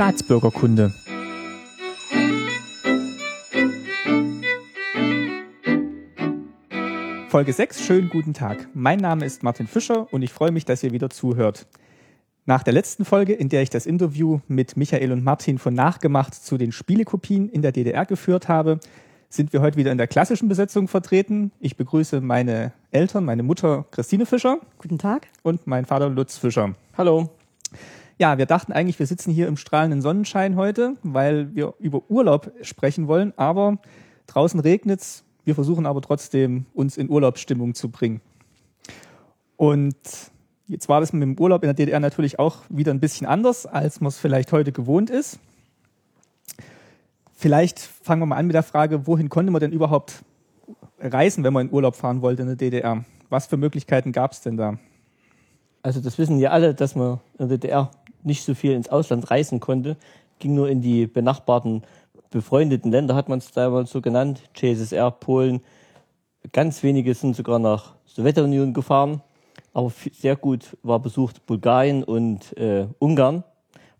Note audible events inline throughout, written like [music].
Staatsbürgerkunde. Folge 6, schönen guten Tag. Mein Name ist Martin Fischer und ich freue mich, dass ihr wieder zuhört. Nach der letzten Folge, in der ich das Interview mit Michael und Martin von Nachgemacht zu den Spielekopien in der DDR geführt habe, sind wir heute wieder in der klassischen Besetzung vertreten. Ich begrüße meine Eltern, meine Mutter Christine Fischer. Guten Tag. Und mein Vater Lutz Fischer. Hallo. Ja, wir dachten eigentlich, wir sitzen hier im strahlenden Sonnenschein heute, weil wir über Urlaub sprechen wollen, aber draußen regnet's. Wir versuchen aber trotzdem, uns in Urlaubsstimmung zu bringen. Und jetzt war das mit dem Urlaub in der DDR natürlich auch wieder ein bisschen anders, als man es vielleicht heute gewohnt ist. Vielleicht fangen wir mal an mit der Frage, wohin konnte man denn überhaupt reisen, wenn man in Urlaub fahren wollte in der DDR? Was für Möglichkeiten gab es denn da? Also das wissen ja alle, dass man in der DDR nicht so viel ins Ausland reisen konnte, ging nur in die benachbarten befreundeten Länder, hat man es damals so genannt, CSSR, Polen. Ganz wenige sind sogar nach Sowjetunion gefahren, aber sehr gut war besucht Bulgarien und äh, Ungarn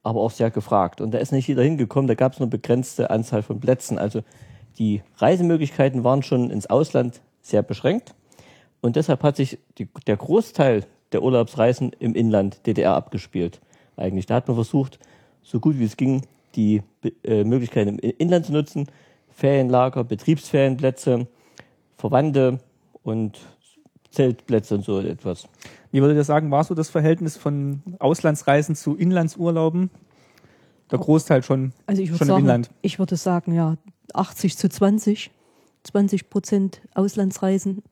aber auch sehr gefragt. Und da ist nicht jeder hingekommen, da gab es nur begrenzte Anzahl von Plätzen. Also die Reisemöglichkeiten waren schon ins Ausland sehr beschränkt. Und deshalb hat sich die, der Großteil der Urlaubsreisen im Inland DDR abgespielt. Eigentlich. Da hat man versucht, so gut wie es ging, die äh, Möglichkeiten im Inland zu nutzen. Ferienlager, Betriebsferienplätze, Verwandte und Zeltplätze und so etwas. Wie würdet ihr sagen, war so das Verhältnis von Auslandsreisen zu Inlandsurlauben? Der Großteil schon, also schon sagen, im Inland. Ich würde sagen, ja, 80 zu 20. 20 Prozent Auslandsreisen.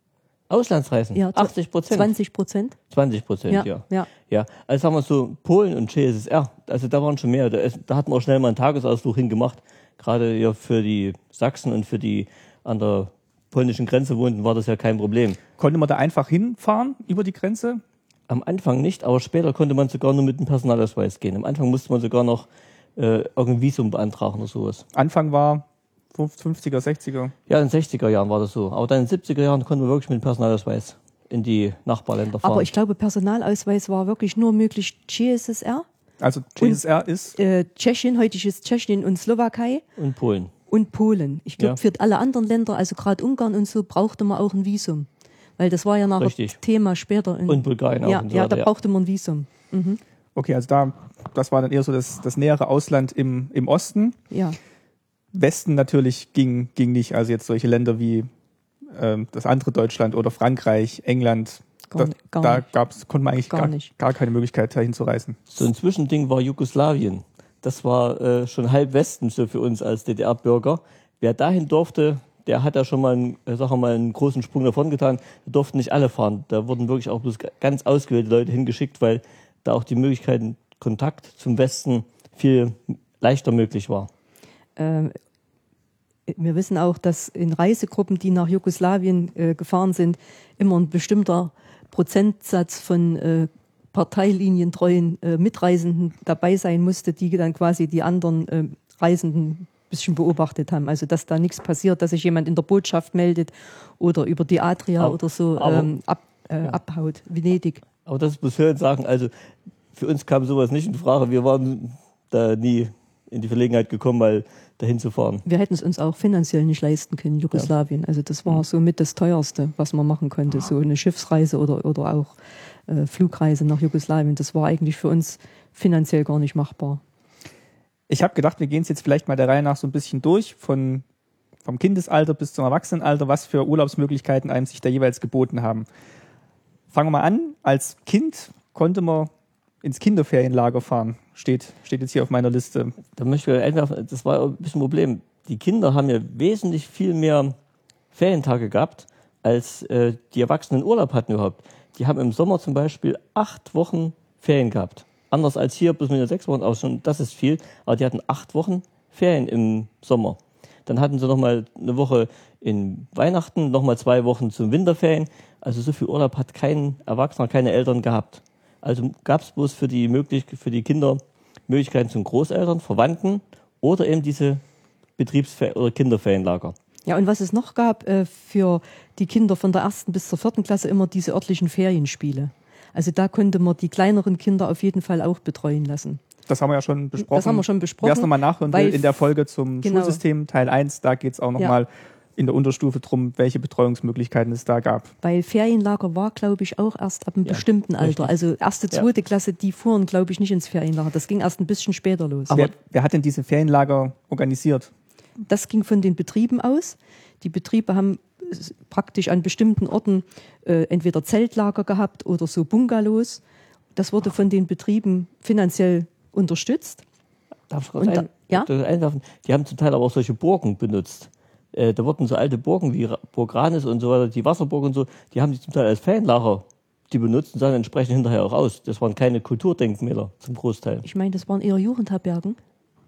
Auslandsreisen? Ja, 80 Prozent. 20 Prozent. 20 Prozent, ja. ja. Ja. ja. Also sagen wir so, Polen und CSSR, also da waren schon mehr. Da, da hat man auch schnell mal einen Tagesausflug hingemacht. Gerade ja für die Sachsen und für die an der polnischen Grenze wohnten, war das ja kein Problem. Konnte man da einfach hinfahren über die Grenze? Am Anfang nicht, aber später konnte man sogar nur mit dem Personalausweis gehen. Am Anfang musste man sogar noch äh, irgendein Visum beantragen oder sowas. Anfang war 50er, 60er? Ja, in den 60er Jahren war das so. Aber dann in den 70er Jahren konnte man wirklich mit dem Personalausweis in die Nachbarländer fahren. Aber ich glaube, Personalausweis war wirklich nur möglich GSSR. Also GSSR und, ist? Äh, Tschechien, heutiges Tschechien und Slowakei. Und Polen. Und Polen. Ich glaube, ja. für alle anderen Länder, also gerade Ungarn und so, brauchte man auch ein Visum. Weil das war ja nachher Richtig. Thema später. In, und Bulgarien auch. Ja, und so ja da brauchte man ein Visum. Mhm. Okay, also da, das war dann eher so das, das nähere Ausland im, im Osten. Ja. Westen natürlich ging, ging nicht. Also jetzt solche Länder wie ähm, das andere Deutschland oder Frankreich, England. Gar, da, gar da gab's, konnte man eigentlich gar, gar, gar keine Möglichkeit, dahin zu reisen. So ein Zwischending war Jugoslawien. Das war äh, schon halb Westen so für uns als DDR-Bürger. Wer dahin durfte, der hat ja schon mal einen, äh, sag mal, einen großen Sprung davon getan. Da durften nicht alle fahren. Da wurden wirklich auch bloß ganz ausgewählte Leute hingeschickt, weil da auch die Möglichkeiten, Kontakt zum Westen viel leichter möglich war. Ähm, wir wissen auch, dass in Reisegruppen, die nach Jugoslawien äh, gefahren sind, immer ein bestimmter Prozentsatz von äh, parteilinientreuen äh, Mitreisenden dabei sein musste, die dann quasi die anderen äh, Reisenden bisschen beobachtet haben. Also dass da nichts passiert, dass sich jemand in der Botschaft meldet oder über die Adria aber, oder so ähm, ab, äh, ja. abhaut, Venedig. Aber das muss hören sagen, also für uns kam sowas nicht in Frage. Wir waren da nie in die Verlegenheit gekommen, mal dahin zu fahren. Wir hätten es uns auch finanziell nicht leisten können, Jugoslawien. Ja. Also das war somit das teuerste, was man machen konnte. So eine Schiffsreise oder, oder auch äh, Flugreise nach Jugoslawien. Das war eigentlich für uns finanziell gar nicht machbar. Ich habe gedacht, wir gehen es jetzt vielleicht mal der Reihe nach so ein bisschen durch, von, vom Kindesalter bis zum Erwachsenenalter, was für Urlaubsmöglichkeiten einem sich da jeweils geboten haben. Fangen wir mal an. Als Kind konnte man ins Kinderferienlager fahren. Steht, steht jetzt hier auf meiner Liste. Da möchte ich einfach, das war ein bisschen ein Problem. Die Kinder haben ja wesentlich viel mehr Ferientage gehabt, als äh, die Erwachsenen Urlaub hatten überhaupt. Die haben im Sommer zum Beispiel acht Wochen Ferien gehabt. Anders als hier, bis mit sechs Wochen, aus schon, das ist viel. Aber die hatten acht Wochen Ferien im Sommer. Dann hatten sie nochmal eine Woche in Weihnachten, nochmal zwei Wochen zum Winterferien. Also so viel Urlaub hat kein Erwachsener, keine Eltern gehabt. Also gab es bloß für die, möglich für die Kinder Möglichkeiten zum Großeltern, Verwandten oder eben diese Betriebsfer- oder Kinderferienlager. Ja, und was es noch gab äh, für die Kinder von der ersten bis zur vierten Klasse immer diese örtlichen Ferienspiele. Also da konnte man die kleineren Kinder auf jeden Fall auch betreuen lassen. Das haben wir ja schon besprochen. Das haben wir schon besprochen. Wer es nochmal nachhören will, in der Folge zum Genau. Schulsystem Teil 1, da geht es auch nochmal in der Unterstufe drum, welche Betreuungsmöglichkeiten es da gab. Weil Ferienlager war, glaube ich, auch erst ab einem Ja, bestimmten Alter. richtig. Also erste, Ja. zweite Klasse, die fuhren, glaube ich, nicht ins Ferienlager. Das ging erst ein bisschen später los. wer, wer hat denn diese Ferienlager organisiert? Das ging von den Betrieben aus. Die Betriebe haben praktisch an bestimmten Orten äh, entweder Zeltlager gehabt oder so Bungalows. Das wurde von den Betrieben finanziell unterstützt. Darf ich kurz Und da- ein, ja? einwerfen? Die haben zum Teil aber auch solche Burgen benutzt. Äh, da wurden so alte Burgen wie Burg Ranis und so weiter, die Wasserburg und so, die haben die zum Teil als Fanlager die benutzt und sahen entsprechend hinterher auch aus. Das waren keine Kulturdenkmäler zum Großteil. Ich meine, das waren eher Jugendherbergen.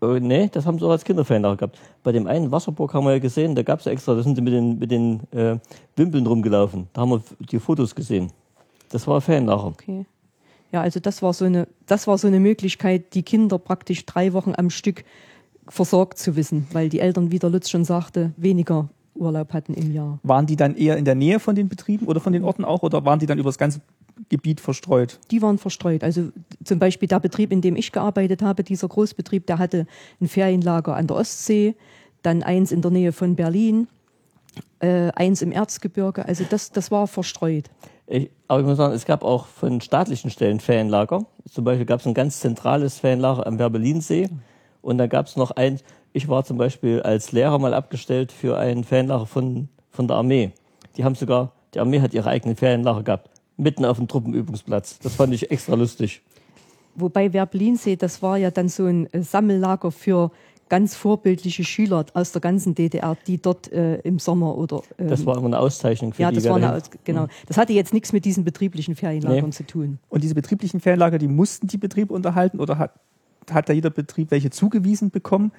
Äh, nee, das haben sie auch als Kinderfanlager gehabt. Bei dem einen Wasserburg haben wir ja gesehen, da gab es extra, da sind sie mit den, mit den äh, Wimpeln rumgelaufen. Da haben wir die Fotos gesehen. Das war Fanlager. Okay. Ja, also das war so eine, das war so eine Möglichkeit, die Kinder praktisch drei Wochen am Stück versorgt zu wissen, weil die Eltern, wie der Lutz schon sagte, weniger Urlaub hatten im Jahr. Waren die dann eher in der Nähe von den Betrieben oder von den Orten auch oder waren die dann über das ganze Gebiet verstreut? Die waren verstreut. Also zum Beispiel der Betrieb, in dem ich gearbeitet habe, dieser Großbetrieb, der hatte ein Ferienlager an der Ostsee, dann eins in der Nähe von Berlin, äh, eins im Erzgebirge. Also das, das war verstreut. Ich, aber ich muss sagen, es gab auch von staatlichen Stellen Fanlager. Zum Beispiel gab es ein ganz zentrales Fanlager am Werbelinsee. Und da gab es noch eins, ich war zum Beispiel als Lehrer mal abgestellt für ein Fanlager von, von der Armee. Die haben sogar, die Armee hat ihre eigenen Ferienlager gehabt. Mitten auf dem Truppenübungsplatz. Das fand ich extra lustig. Wobei Werblinsee, das war ja dann so ein äh, Sammellager für ganz vorbildliche Schüler aus der ganzen DDR, die dort äh, im Sommer oder ähm, Das war immer eine Auszeichnung für ja, die. das war eine, Aus- genau. Das hatte jetzt nichts mit diesen betrieblichen Ferienlagern Nee. zu tun. Und diese betrieblichen Ferienlager, die mussten die Betriebe unterhalten oder hat, hat da jeder Betrieb welche zugewiesen bekommen?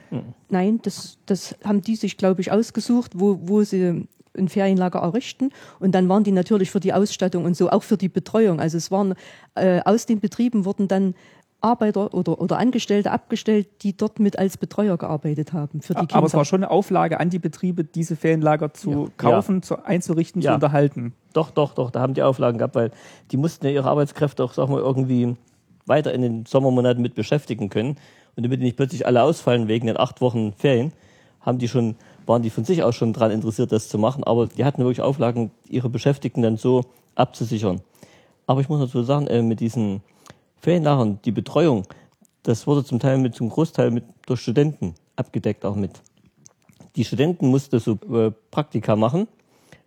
Nein, das, das haben die sich, glaube ich, ausgesucht, wo, wo sie ein Ferienlager errichten. Und dann waren die natürlich für die Ausstattung und so, auch für die Betreuung. Also es waren äh, aus den Betrieben wurden dann Arbeiter oder, oder Angestellte abgestellt, die dort mit als Betreuer gearbeitet haben für die Kinder. Aber es war schon eine Auflage an die Betriebe, diese Ferienlager zu kaufen, zu, einzurichten, Ja. zu unterhalten. Doch, doch, doch, da haben die Auflagen gehabt, weil die mussten ja ihre Arbeitskräfte auch, sag mal, irgendwie weiter in den Sommermonaten mit beschäftigen können. Und damit die nicht plötzlich alle ausfallen wegen den acht Wochen Ferien, haben die schon, waren die von sich aus schon daran interessiert, das zu machen. Aber die hatten wirklich Auflagen, ihre Beschäftigten dann so abzusichern. Aber ich muss dazu sagen, äh, mit diesen Ferienlagern, die Betreuung, das wurde zum Teil mit, zum Großteil mit, durch Studenten abgedeckt auch mit. Die Studenten mussten so äh, Praktika machen,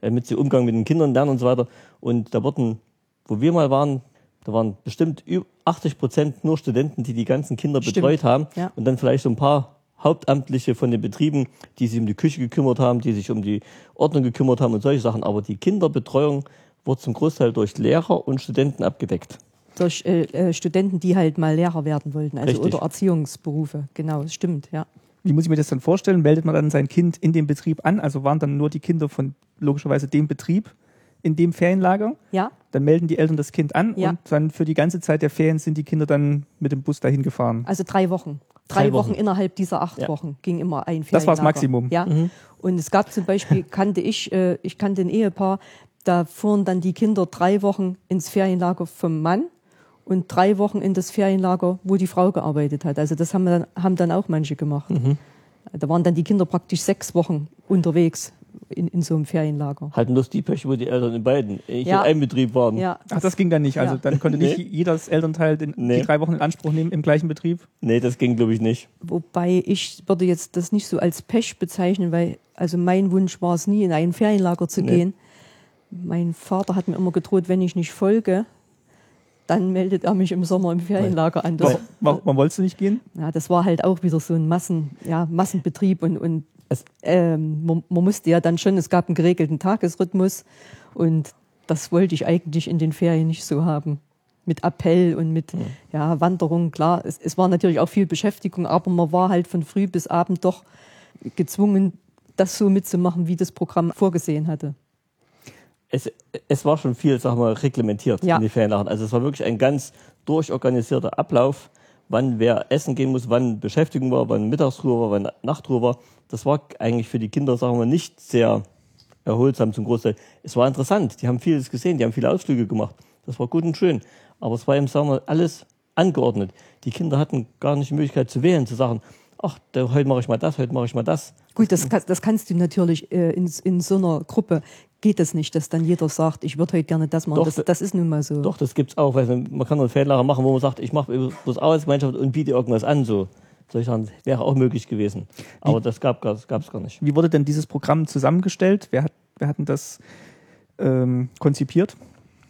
äh, mit sie Umgang mit den Kindern lernen und so weiter. Und da wurden, wo wir mal waren, da waren bestimmt über 80 Prozent nur Studenten, die die ganzen Kinder Stimmt. betreut haben. Ja. Und dann vielleicht so ein paar Hauptamtliche von den Betrieben, die sich um die Küche gekümmert haben, die sich um die Ordnung gekümmert haben und solche Sachen. Aber die Kinderbetreuung wurde zum Großteil durch Lehrer und Studenten abgedeckt. durch äh, äh, Studenten, die halt mal Lehrer werden wollten, also Richtig. oder Erziehungsberufe. Genau, das stimmt, ja. Wie muss ich mir das dann vorstellen? Meldet man dann sein Kind in dem Betrieb an? Also waren dann nur die Kinder von logischerweise dem Betrieb in dem Ferienlager? Ja, Dann melden die Eltern das Kind an Ja. und dann für die ganze Zeit der Ferien sind die Kinder dann mit dem Bus dahin gefahren. also drei Wochen. Drei, Drei Wochen. Wochen. innerhalb dieser acht Ja. Wochen ging immer ein Ferienlager. Das war das Maximum. Ja. Und es gab zum Beispiel, [laughs] kannte ich, äh, ich kannte ein Ehepaar, da fuhren dann die Kinder drei Wochen ins Ferienlager vom Mann und drei Wochen in das Ferienlager, wo die Frau gearbeitet hat. Also das haben dann, haben dann auch manche gemacht. Da waren dann die Kinder praktisch sechs Wochen unterwegs in, in so einem Ferienlager. Hatten bloß die Pech, wo die Eltern in beiden, ich Ja. in einem Betrieb waren. Ja, Ach, das ging dann nicht. Also Ja. dann konnte nicht Nee. jedes Elternteil den, Nee. die drei Wochen in Anspruch nehmen im gleichen Betrieb. Nee, das ging, glaube ich, nicht. Wobei ich würde jetzt das nicht so als Pech bezeichnen, weil also mein Wunsch war es nie, in ein Ferienlager zu Nee. gehen. Mein Vater hat mir immer gedroht, wenn ich nicht folge, dann meldet er mich im Sommer im Ferienlager an. Das, Warum, warum, warum wolltest du nicht gehen? ja, das war halt auch wieder so ein Massen, ja, Massenbetrieb und, und Es- ähm, man, man musste ja dann schon, es gab einen geregelten Tagesrhythmus und das wollte ich eigentlich in den Ferien nicht so haben. Mit Appell und mit ja, Wanderung, klar. Es, es war natürlich auch viel Beschäftigung, aber man war halt von früh bis abend doch gezwungen, das so mitzumachen, wie das Programm vorgesehen hatte. Es, es war schon viel, sag mal, reglementiert Ja. in den Ferienlagen. Also es war wirklich ein ganz durchorganisierter Ablauf, wann wer essen gehen muss, wann Beschäftigung war, wann Mittagsruhe war, wann Nachtruhe war. Das war eigentlich für die Kinder, sagen wir, nicht sehr erholsam zum Großteil. Es war interessant, die haben vieles gesehen, die haben viele Ausflüge gemacht. Das war gut und schön. Aber es war eben, sagen wir, alles angeordnet. Die Kinder hatten gar nicht die Möglichkeit zu wählen, zu sagen, ach, heute mache ich mal das, heute mache ich mal das. Gut, das, das kannst du natürlich äh, in, in so einer Gruppe geht es nicht, dass dann jeder sagt, ich würde heute gerne das machen. Doch, das, das ist nun mal so. Doch, das gibt's auch. Weil man kann einen Fernlager machen, wo man sagt, ich mache bloß Arbeitsgemeinschaft und biete irgendwas an. So. Solche Sachen wäre auch möglich gewesen. Aber das gab es gar nicht. Wie wurde denn dieses Programm zusammengestellt? Wer hat, wer hat denn das ähm, konzipiert?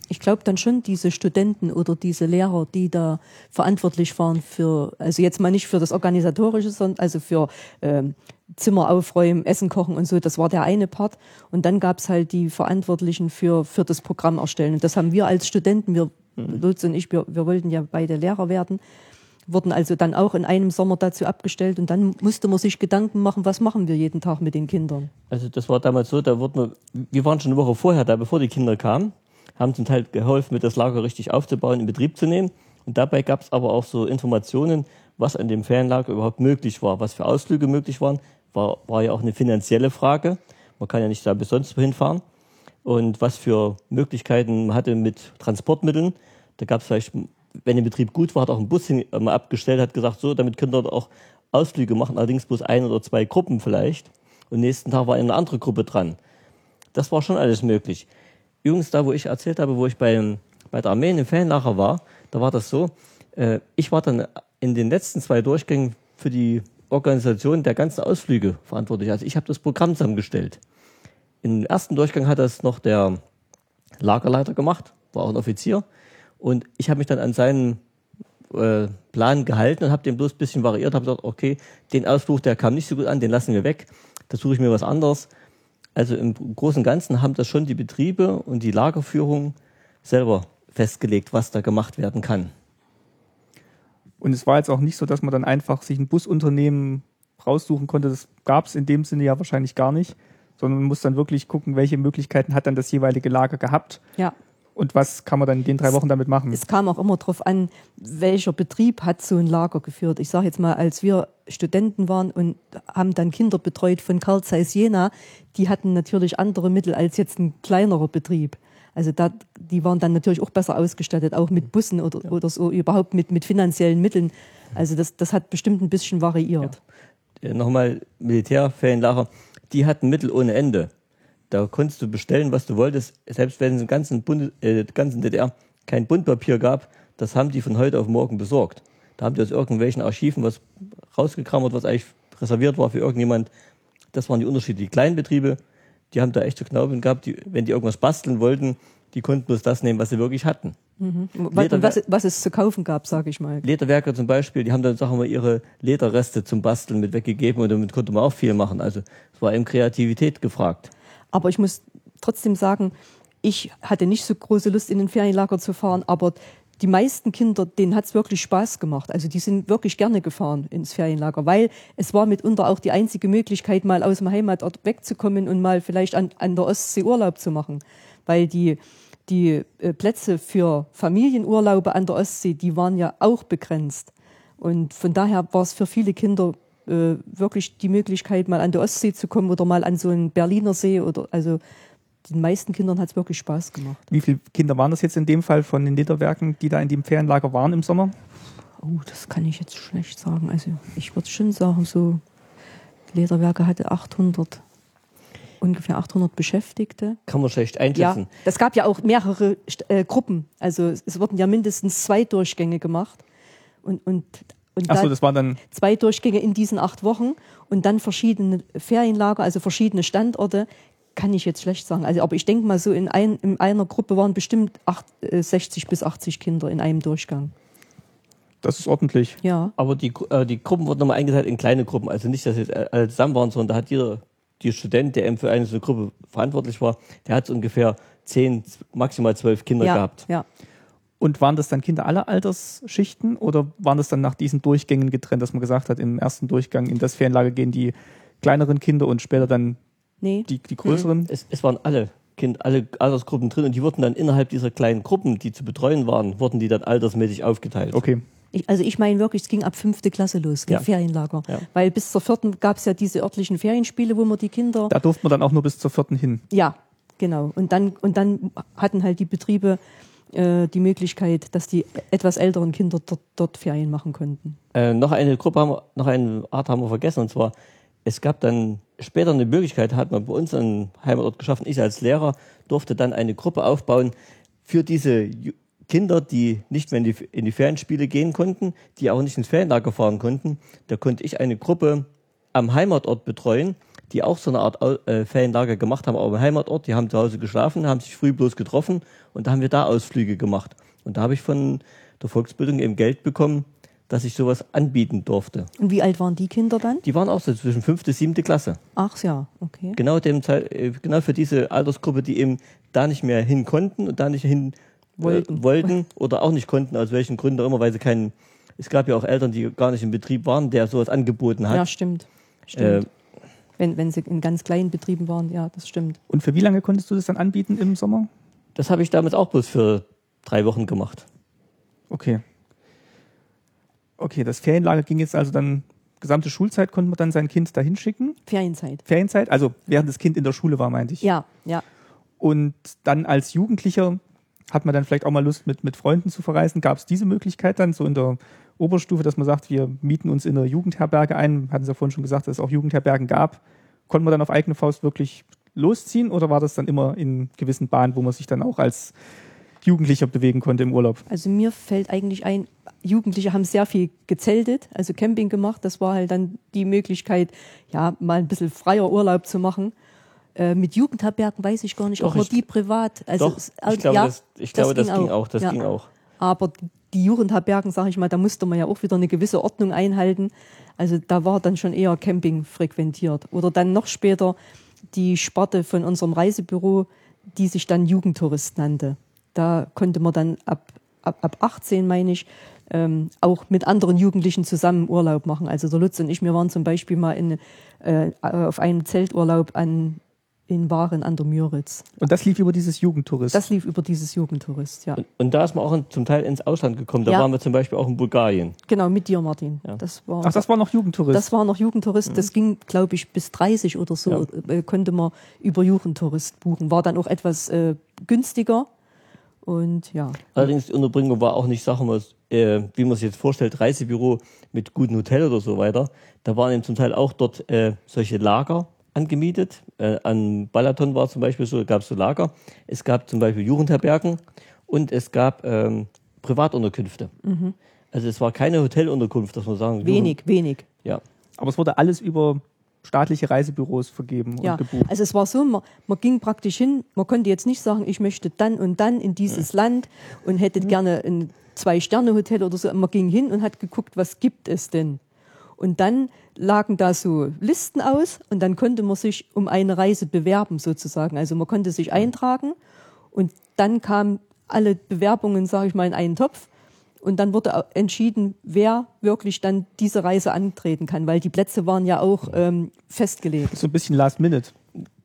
Ich glaube dann schon diese Studenten oder diese Lehrer, die da verantwortlich waren für, also jetzt mal nicht für das Organisatorische, sondern also für ähm, Zimmer aufräumen, Essen kochen und so, das war der eine Part. Und dann gab's halt die Verantwortlichen für, für das Programm erstellen. Und das haben wir als Studenten, wir, Lutz und ich, wir, wir wollten ja beide Lehrer werden, wurden also dann auch in einem Sommer dazu abgestellt. Und dann musste man sich Gedanken machen, was machen wir jeden Tag mit den Kindern. Also das war damals so, da wurden wir, wir waren schon eine Woche vorher da, bevor die Kinder kamen, haben zum Teil geholfen, mit das Lager richtig aufzubauen, in Betrieb zu nehmen. Und dabei gab es aber auch so Informationen, was an dem Ferienlager überhaupt möglich war, was für Ausflüge möglich waren. War, war ja auch eine finanzielle Frage. Man kann ja nicht da bis sonst wohin fahren. Und was für Möglichkeiten man hatte mit Transportmitteln. Da gab es vielleicht, wenn der Betrieb gut war, hat auch ein Bus hin, mal abgestellt, hat gesagt, so, damit können dort auch Ausflüge machen, allerdings bloß ein oder zwei Gruppen vielleicht. Und nächsten Tag war eine andere Gruppe dran. Das war schon alles möglich. Übrigens, da wo ich erzählt habe, wo ich beim, bei der Armee in dem Ferienlager war, da war das so, äh, ich war dann in den letzten zwei Durchgängen für die Organisation der ganzen Ausflüge verantwortlich. Also ich habe das Programm zusammengestellt. Im ersten Durchgang hat das noch der Lagerleiter gemacht, war auch ein Offizier. Und ich habe mich dann an seinen äh, Plan gehalten und habe den bloß ein bisschen variiert, habe gesagt, okay, den Ausflug, der kam nicht so gut an, den lassen wir weg, da suche ich mir was anderes. Also im Großen und Ganzen haben das schon die Betriebe und die Lagerführung selber festgelegt, was da gemacht werden kann. Und es war jetzt auch nicht so, dass man dann einfach sich ein Busunternehmen raussuchen konnte. Das gab es in dem Sinne ja wahrscheinlich gar nicht, sondern man muss dann wirklich gucken, welche Möglichkeiten hat dann das jeweilige Lager gehabt Ja. Und was kann man dann in den drei Wochen damit machen. Es kam auch immer darauf an, welcher Betrieb hat so ein Lager geführt. Ich sage jetzt mal, als wir Studenten waren und haben dann Kinder betreut von Carl Zeiss Jena, die hatten natürlich andere Mittel als jetzt ein kleinerer Betrieb. Also da, die waren dann natürlich auch besser ausgestattet, auch mit Bussen oder, oder so, überhaupt mit, mit finanziellen Mitteln. Also das, das hat bestimmt ein bisschen variiert. Äh, Nochmal Militärferienlager, die hatten Mittel ohne Ende. Da konntest du bestellen, was du wolltest, selbst wenn es im ganzen, Bundes, äh, ganzen DDR kein Bundpapier gab, das haben die von heute auf morgen besorgt. Da haben die aus irgendwelchen Archiven was rausgekramt, was eigentlich reserviert war für irgendjemand. Das waren die Unterschiede. Die kleinen Betriebe, die haben da echt zu knaubeln gehabt. Die, wenn die irgendwas basteln wollten, die konnten bloß das nehmen, was sie wirklich hatten. Was, und was, was es zu kaufen gab, sage ich mal. Lederwerke zum Beispiel, die haben dann, sagen wir, ihre Lederreste zum Basteln mit weggegeben und damit konnte man auch viel machen. Also es war eben Kreativität gefragt. Aber ich muss trotzdem sagen, ich hatte nicht so große Lust, in den Ferienlager zu fahren, aber die meisten Kinder, denen hat's wirklich Spaß gemacht. Also die sind wirklich gerne gefahren ins Ferienlager, weil es war mitunter auch die einzige Möglichkeit, mal aus dem Heimatort wegzukommen und mal vielleicht an, an der Ostsee Urlaub zu machen. Weil die, die äh, Plätze für Familienurlaube an der Ostsee, die waren ja auch begrenzt. Und von daher war es für viele Kinder äh, wirklich die Möglichkeit, mal an die Ostsee zu kommen oder mal an so einen Berliner See oder also den meisten Kindern hat es wirklich Spaß gemacht. Wie viele Kinder waren das jetzt in dem Fall von den Lederwerken, die da in dem Ferienlager waren im Sommer? Oh, das kann ich jetzt schlecht sagen. Also ich würde schon sagen, so Lederwerke hatte 800, ungefähr 800 Beschäftigte. Kann man schlecht Ja, einschätzen. das gab ja auch mehrere äh, Gruppen. Also es, es wurden ja mindestens zwei Durchgänge gemacht. Und, und, und Achso, da- das war dann, zwei Durchgänge in diesen acht Wochen und dann verschiedene Ferienlager, also verschiedene Standorte, kann ich jetzt schlecht sagen. Also, aber ich denke mal so, in, ein, in einer Gruppe waren bestimmt acht, äh, 60 bis 80 Kinder in einem Durchgang. das ist ordentlich. Ja. Aber die, äh, die Gruppen wurden nochmal eingeteilt in kleine Gruppen. Also nicht, dass jetzt alle zusammen waren, sondern da hat jeder, die Student, der eben für eine so eine Gruppe verantwortlich war, der hat so ungefähr zehn, maximal zwölf Kinder ja, gehabt. ja. Und waren das dann Kinder aller Altersschichten oder waren das dann nach diesen Durchgängen getrennt, dass man gesagt hat, im ersten Durchgang in das Ferienlager gehen die kleineren Kinder und später dann Nee. die, die größeren? Es, es waren alle Kind, alle Altersgruppen drin und die wurden dann innerhalb dieser kleinen Gruppen, die zu betreuen waren, wurden die dann altersmäßig aufgeteilt. Okay. Ich, also ich meine wirklich, es ging ab fünfte Klasse los, Ja. Ferienlager. Ja. Weil bis zur vierten gab es ja diese örtlichen Ferienspiele, wo man die Kinder Da durfte man dann auch nur bis zur vierten hin. Ja, genau. Und dann, und dann hatten halt die Betriebe die Möglichkeit, dass die etwas älteren Kinder dort, dort Ferien machen konnten. Äh, noch eine Gruppe haben noch eine Art haben wir vergessen, und zwar, es gab dann später eine Möglichkeit, hat man bei uns einen Heimatort geschaffen. Ich als Lehrer durfte dann eine Gruppe aufbauen für diese Kinder, die nicht mehr in die, in die Ferienspiele gehen konnten, die auch nicht ins Ferienlager fahren konnten. Da konnte ich eine Gruppe am Heimatort betreuen, die auch so eine Art äh, Ferienlager gemacht haben, aber am Heimatort. Die haben zu Hause geschlafen, haben sich früh bloß getroffen und da haben wir da Ausflüge gemacht. Und da habe ich von der Volksbildung eben Geld bekommen, dass ich sowas anbieten durfte. Und wie alt waren die Kinder dann? Die waren auch so zwischen fünfte, siebte Klasse. Ach ja, okay. Genau, dem Zeit, äh, genau für diese Altersgruppe, die eben da nicht mehr hin konnten und da nicht hin Wollten. Äh, wollten oder auch nicht konnten, aus welchen Gründen auch immer, weil sie keinen. Es gab ja auch Eltern, die gar nicht im Betrieb waren, der sowas angeboten hat. Ja, stimmt. stimmt. Äh, wenn, wenn sie in ganz kleinen Betrieben waren, ja, das stimmt. Und für wie lange konntest du das dann anbieten im Sommer? Das habe ich damals auch bloß für drei Wochen gemacht. Okay. Okay, das Ferienlager ging jetzt also dann, gesamte Schulzeit konnte man dann sein Kind dahin schicken. Ferienzeit. Ferienzeit, also während das Kind in der Schule war, meinte ich. Ja, ja. Und dann als Jugendlicher hat man dann vielleicht auch mal Lust, mit, mit Freunden zu verreisen. Gab es diese Möglichkeit dann so in der Oberstufe, dass man sagt, wir mieten uns in einer Jugendherberge ein? Hatten Sie ja vorhin schon gesagt, dass es auch Jugendherbergen gab. Konnte man dann auf eigene Faust wirklich losziehen oder war das dann immer in gewissen Bahnen, wo man sich dann auch als Jugendlicher bewegen konnte im Urlaub? Also mir fällt eigentlich ein, Jugendliche haben sehr viel gezeltet, also Camping gemacht. Das war halt dann die Möglichkeit, ja, mal ein bisschen freier Urlaub zu machen. Äh, mit Jugendherbergen weiß ich gar nicht, Doch, ob man die privat. Also Doch, es- ich glaube, ja, das, ich glaube, das, ging auch. Das ja. ging auch. Aber die Jugendherbergen, sage ich mal, da musste man ja auch wieder eine gewisse Ordnung einhalten. Also da war dann schon eher Camping frequentiert. Oder dann noch später die Sparte von unserem Reisebüro, die sich dann Jugendtourist nannte. Da konnte man dann ab, ab, ab 18, meine ich, ähm, auch mit anderen Jugendlichen zusammen Urlaub machen. Also der Lutz und ich, wir waren zum Beispiel mal in, äh, auf einem Zelturlaub an, in Waren an der Müritz. Und das lief über dieses Jugendtourist. Das lief über dieses Jugendtourist, ja. Und, und da ist man auch in, zum Teil ins Ausland gekommen. Da Ja. waren wir zum Beispiel auch in Bulgarien. Genau, mit dir, Martin. Ja. Das war Ach, das war noch Jugendtourist. Das war noch Jugendtourist. Das ging, glaube ich, bis 30 oder so äh, konnte man über Jugendtourist buchen. War dann auch etwas äh, günstiger. Und ja, Allerdings die Unterbringung war auch nicht, sagen wir, äh, wie man sich jetzt vorstellt, Reisebüro mit gutem Hotel oder so weiter. Da waren eben zum Teil auch dort äh, solche Lager angemietet. Äh, an Balaton war zum Beispiel so, gab es so Lager. Es gab zum Beispiel Jugendherbergen und es gab ähm, Privatunterkünfte. Also es war keine Hotelunterkunft, dass man sagen Mhm. wenig, wenig. Ja. Aber es wurde alles über staatliche Reisebüros vergeben Ja, und gebucht. also es war so, man, man ging praktisch hin, man konnte jetzt nicht sagen, ich möchte dann und dann in dieses Land und hätte gerne ein Zwei-Sterne-Hotel oder so. Man ging hin und hat geguckt, was gibt es denn? Und dann lagen da so Listen aus und dann konnte man sich um eine Reise bewerben sozusagen. Also man konnte sich eintragen und dann kamen alle Bewerbungen, sage ich mal, in einen Topf und dann wurde entschieden, wer wirklich dann diese Reise antreten kann, weil die Plätze waren ja auch ähm, festgelegt. so ein bisschen Last Minute.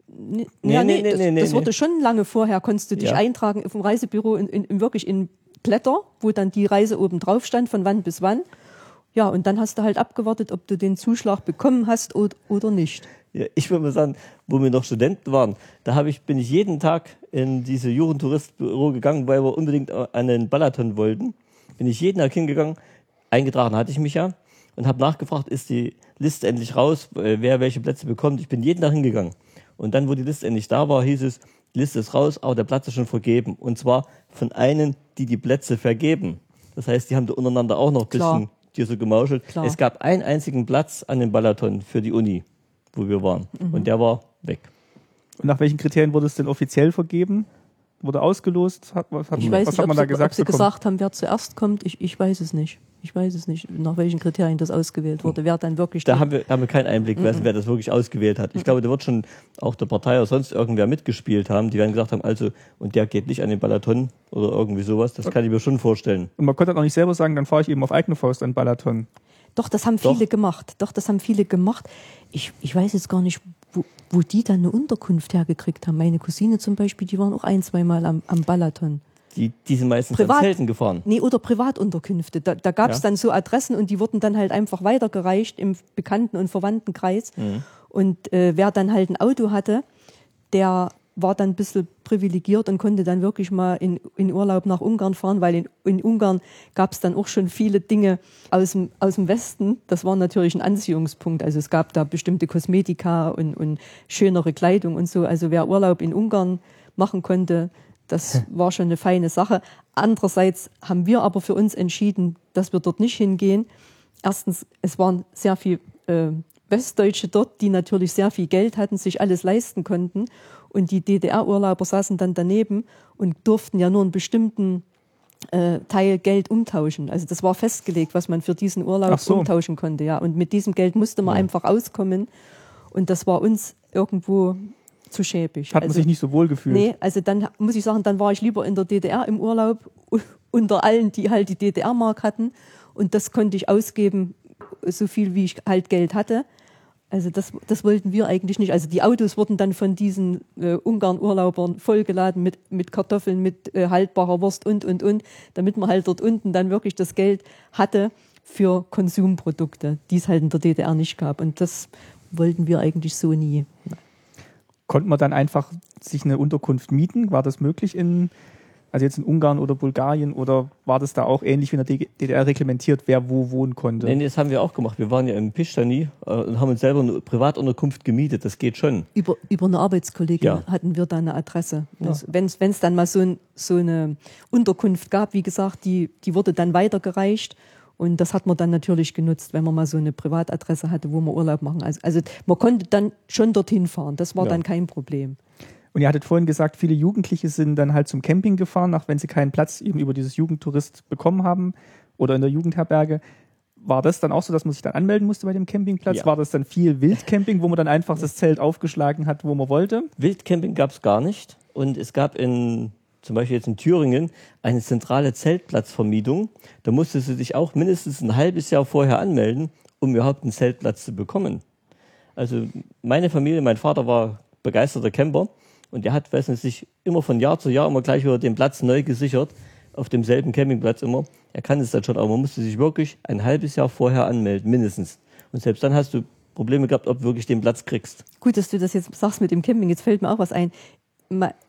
Nee, Nee, ja, nee, nee, das, nee, das wurde schon lange vorher, konntest du dich Ja. eintragen vom Reisebüro in, in, in wirklich in Blätter, wo dann die Reise oben drauf stand, von wann bis wann. Ja, und dann hast du halt abgewartet, ob du den Zuschlag bekommen hast oder, oder nicht. Ja, ich würde mal sagen, wo wir noch Studenten waren, da habe ich, bin ich jeden Tag in diese Jugendtouristbüro gegangen, weil wir unbedingt an den Balaton wollten. Bin ich jeden Tag hingegangen, eingetragen hatte ich mich ja und habe nachgefragt, ist die Liste endlich raus, äh, wer welche Plätze bekommt. Ich bin jeden Tag hingegangen. Und dann, wo die Liste endlich da war, hieß es, die Liste ist raus, aber der Platz ist schon vergeben. Und zwar von einen, die die Plätze vergeben. Das heißt, die haben da untereinander auch noch ein bisschen dir so gemauschelt. Klar. Es gab einen einzigen Platz an dem Balaton für die Uni, wo wir waren. Mhm. Und der war weg. Und nach welchen Kriterien wurde es denn offiziell vergeben? Wurde ausgelost? Hat, was hat, Ich weiß was nicht, hat ob man sie, da gesagt? ob sie bekommen? gesagt haben, wer zuerst kommt. Ich, ich weiß es nicht. Ich weiß es nicht, nach welchen Kriterien das ausgewählt wurde. Wer dann wirklich Da haben wir, da haben wir keinen Einblick, wer, wer das wirklich ausgewählt hat. Ich glaube, da wird schon auch der Partei oder sonst irgendwer mitgespielt haben, die dann gesagt haben, also, und der geht nicht an den Balaton oder irgendwie sowas. Das kann ich mir schon vorstellen. Und man konnte dann auch nicht selber sagen, dann fahre ich eben auf eigene Faust an Balaton. Doch, das haben Doch. viele gemacht. Doch, das haben viele gemacht. Ich, ich weiß jetzt gar nicht, wo, wo die dann eine Unterkunft hergekriegt haben. Meine Cousine zum Beispiel, die waren auch ein, zweimal am, am Balaton. Die, die sind meistens Privat- Zelten gefahren. Nee, oder Privatunterkünfte. Da, da gab es Ja. dann so Adressen und die wurden dann halt einfach weitergereicht im Bekannten- und Verwandtenkreis. Mhm. Und äh, wer dann halt ein Auto hatte, der war dann ein bisschen privilegiert und konnte dann wirklich mal in, in Urlaub nach Ungarn fahren, weil in, in Ungarn gab es dann auch schon viele Dinge aus dem, aus dem Westen. Das war natürlich ein Anziehungspunkt. Also es gab da bestimmte Kosmetika und, und schönere Kleidung und so. Also wer Urlaub in Ungarn machen konnte, das war schon eine feine Sache. Andererseits haben wir aber für uns entschieden, dass wir dort nicht hingehen. Erstens, es waren sehr viel äh, Westdeutsche dort, die natürlich sehr viel Geld hatten, sich alles leisten konnten. Und die DDR-Urlauber saßen dann daneben und durften ja nur einen bestimmten äh, Teil Geld umtauschen. Also das war festgelegt, was man für diesen Urlaub so. umtauschen konnte. Ja. Und mit diesem Geld musste man einfach auskommen. Und das war uns irgendwo zu schäbig. Hat man also, sich nicht so wohl gefühlt. Nee, also dann muss ich sagen, dann war ich lieber in der DDR im Urlaub [laughs] unter allen, die halt die DDR-Mark hatten. Und das konnte ich ausgeben, so viel wie ich halt Geld hatte. Also das, das wollten wir eigentlich nicht. Also die Autos wurden dann von diesen äh, Ungarn-Urlaubern vollgeladen mit, mit Kartoffeln, mit äh, haltbarer Wurst und, und, und, damit man halt dort unten dann wirklich das Geld hatte für Konsumprodukte, die es halt in der DDR nicht gab. Und das wollten wir eigentlich so nie. Konnte man dann einfach sich eine Unterkunft mieten? War das möglich in, also jetzt in Ungarn oder Bulgarien oder war das da auch ähnlich wie in der DDR reglementiert, wer wo wohnen konnte? Nee, nee, das haben wir auch gemacht. Wir waren ja im Pischtani äh, und haben uns selber eine Privatunterkunft gemietet. Das geht schon. Über, über eine Arbeitskollegin Ja. hatten wir da eine Adresse. Also Wenn es dann mal so, ein, so eine Unterkunft gab, wie gesagt, die, die wurde dann weitergereicht. Und das hat man dann natürlich genutzt, wenn man mal so eine Privatadresse hatte, wo man Urlaub machen. Also, also man konnte dann schon dorthin fahren. Das war Ja. dann kein Problem. Und ihr hattet vorhin gesagt, viele Jugendliche sind dann halt zum Camping gefahren, auch wenn sie keinen Platz eben über dieses Jugendtourist bekommen haben oder in der Jugendherberge. War das dann auch so, dass man sich dann anmelden musste bei dem Campingplatz? Ja. War das dann viel Wildcamping, wo man dann einfach das Zelt aufgeschlagen hat, wo man wollte? Wildcamping gab es gar nicht. Und es gab in, zum Beispiel jetzt in Thüringen, eine zentrale Zeltplatzvermietung. Da musste sie sich auch mindestens ein halbes Jahr vorher anmelden, um überhaupt einen Zeltplatz zu bekommen. Also meine Familie, mein Vater war begeisterter Camper und der hat, weiß nicht, sich immer von Jahr zu Jahr immer gleich wieder den Platz neu gesichert, auf demselben Campingplatz immer. Er kann es dann schon, aber man musste sich wirklich ein halbes Jahr vorher anmelden, mindestens. Und selbst dann hast du Probleme gehabt, ob du wirklich den Platz kriegst. Gut, dass du das jetzt sagst mit dem Camping. Jetzt fällt mir auch was ein.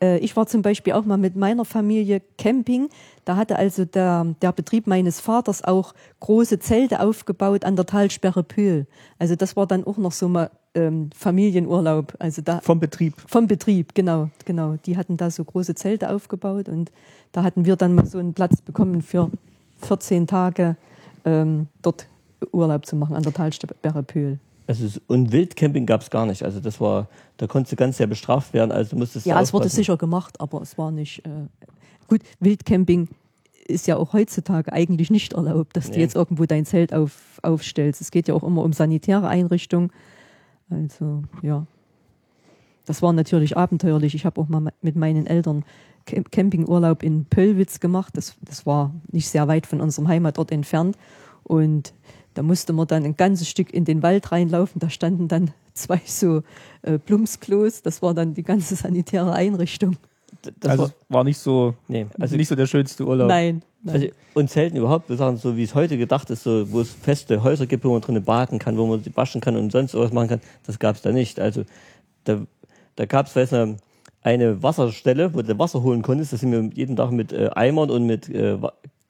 Äh, Ich war zum Beispiel auch mal mit meiner Familie Camping. Da hatte also der, der Betrieb meines Vaters auch große Zelte aufgebaut an der Talsperre Pöhl. Also das war dann auch noch so mal ähm, Familienurlaub. Also da Vom Betrieb. vom Betrieb, genau, genau. Die hatten da so große Zelte aufgebaut und da hatten wir dann mal so einen Platz bekommen für 14 Tage ähm, dort Urlaub zu machen an der Talsperre Pöhl. Also, und Wildcamping gab es gar nicht. Also das war, da konntest du ganz sehr bestraft werden. Also du musstest Ja, es wurde sicher gemacht, aber es war nicht. Äh, gut, Wildcamping ist ja auch heutzutage eigentlich nicht erlaubt, dass du Nee. jetzt irgendwo dein Zelt auf, aufstellst. Es geht ja auch immer um sanitäre Einrichtungen. Also, ja. Das war natürlich abenteuerlich. Ich habe auch mal mit meinen Eltern Camp- Campingurlaub in Pöllwitz gemacht. Das, das war nicht sehr weit von unserem Heimatort entfernt. Und da musste man dann ein ganzes Stück in den Wald reinlaufen. Da standen dann zwei so äh, Plumpsklos. Das war dann die ganze [laughs] sanitäre Einrichtung. Das also war, war nicht so, nee, also nicht so der schönste Urlaub. Nein. nein. also und Zelten überhaupt, wir sagen so, wie es heute gedacht ist, so, wo es feste Häuser gibt, wo man drinnen baden kann, wo man waschen kann und sonst was machen kann, das gab es da nicht. Also da, da gab es, weiß nicht, eine Wasserstelle, wo du Wasser holen konntest. Da sind wir jeden Tag mit äh, Eimern und mit äh,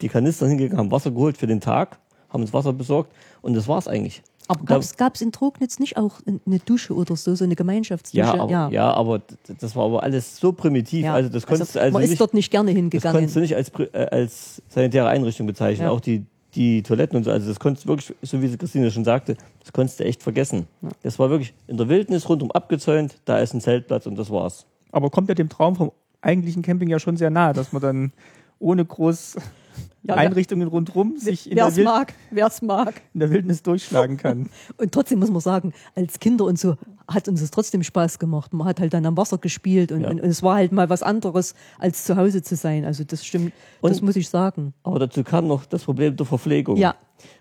die Kanister hingegangen, haben Wasser geholt für den Tag, haben uns Wasser besorgt und das war's eigentlich. aber gab es in Trognitz nicht auch eine Dusche oder so, so eine Gemeinschaftsdusche? Ja, aber, ja. aber d- das war aber alles so primitiv. Ja. Also das konntest du also man nicht, ist dort nicht gerne das hingegangen. konntest du nicht als, äh, als sanitäre Einrichtung bezeichnen. Ja. Auch die, die Toiletten und so. Also das konntest du wirklich, so wie sie Christine schon sagte, das konntest du echt vergessen. Das war wirklich in der Wildnis rundum abgezäunt, da ist ein Zeltplatz und das war's. Aber kommt ja dem Traum vom eigentlichen Camping ja schon sehr nahe, dass man dann ohne groß Ja, Einrichtungen rundherum sich in der, mag, mag. in der Wildnis durchschlagen [laughs] kann. Und trotzdem muss man sagen, als Kinder und so hat uns es trotzdem Spaß gemacht. Man hat halt dann am Wasser gespielt und, Ja. und, und es war halt mal was anderes, als zu Hause zu sein. Also das stimmt, das Und- muss ich sagen. Aber dazu kam noch das Problem der Verpflegung. Ja.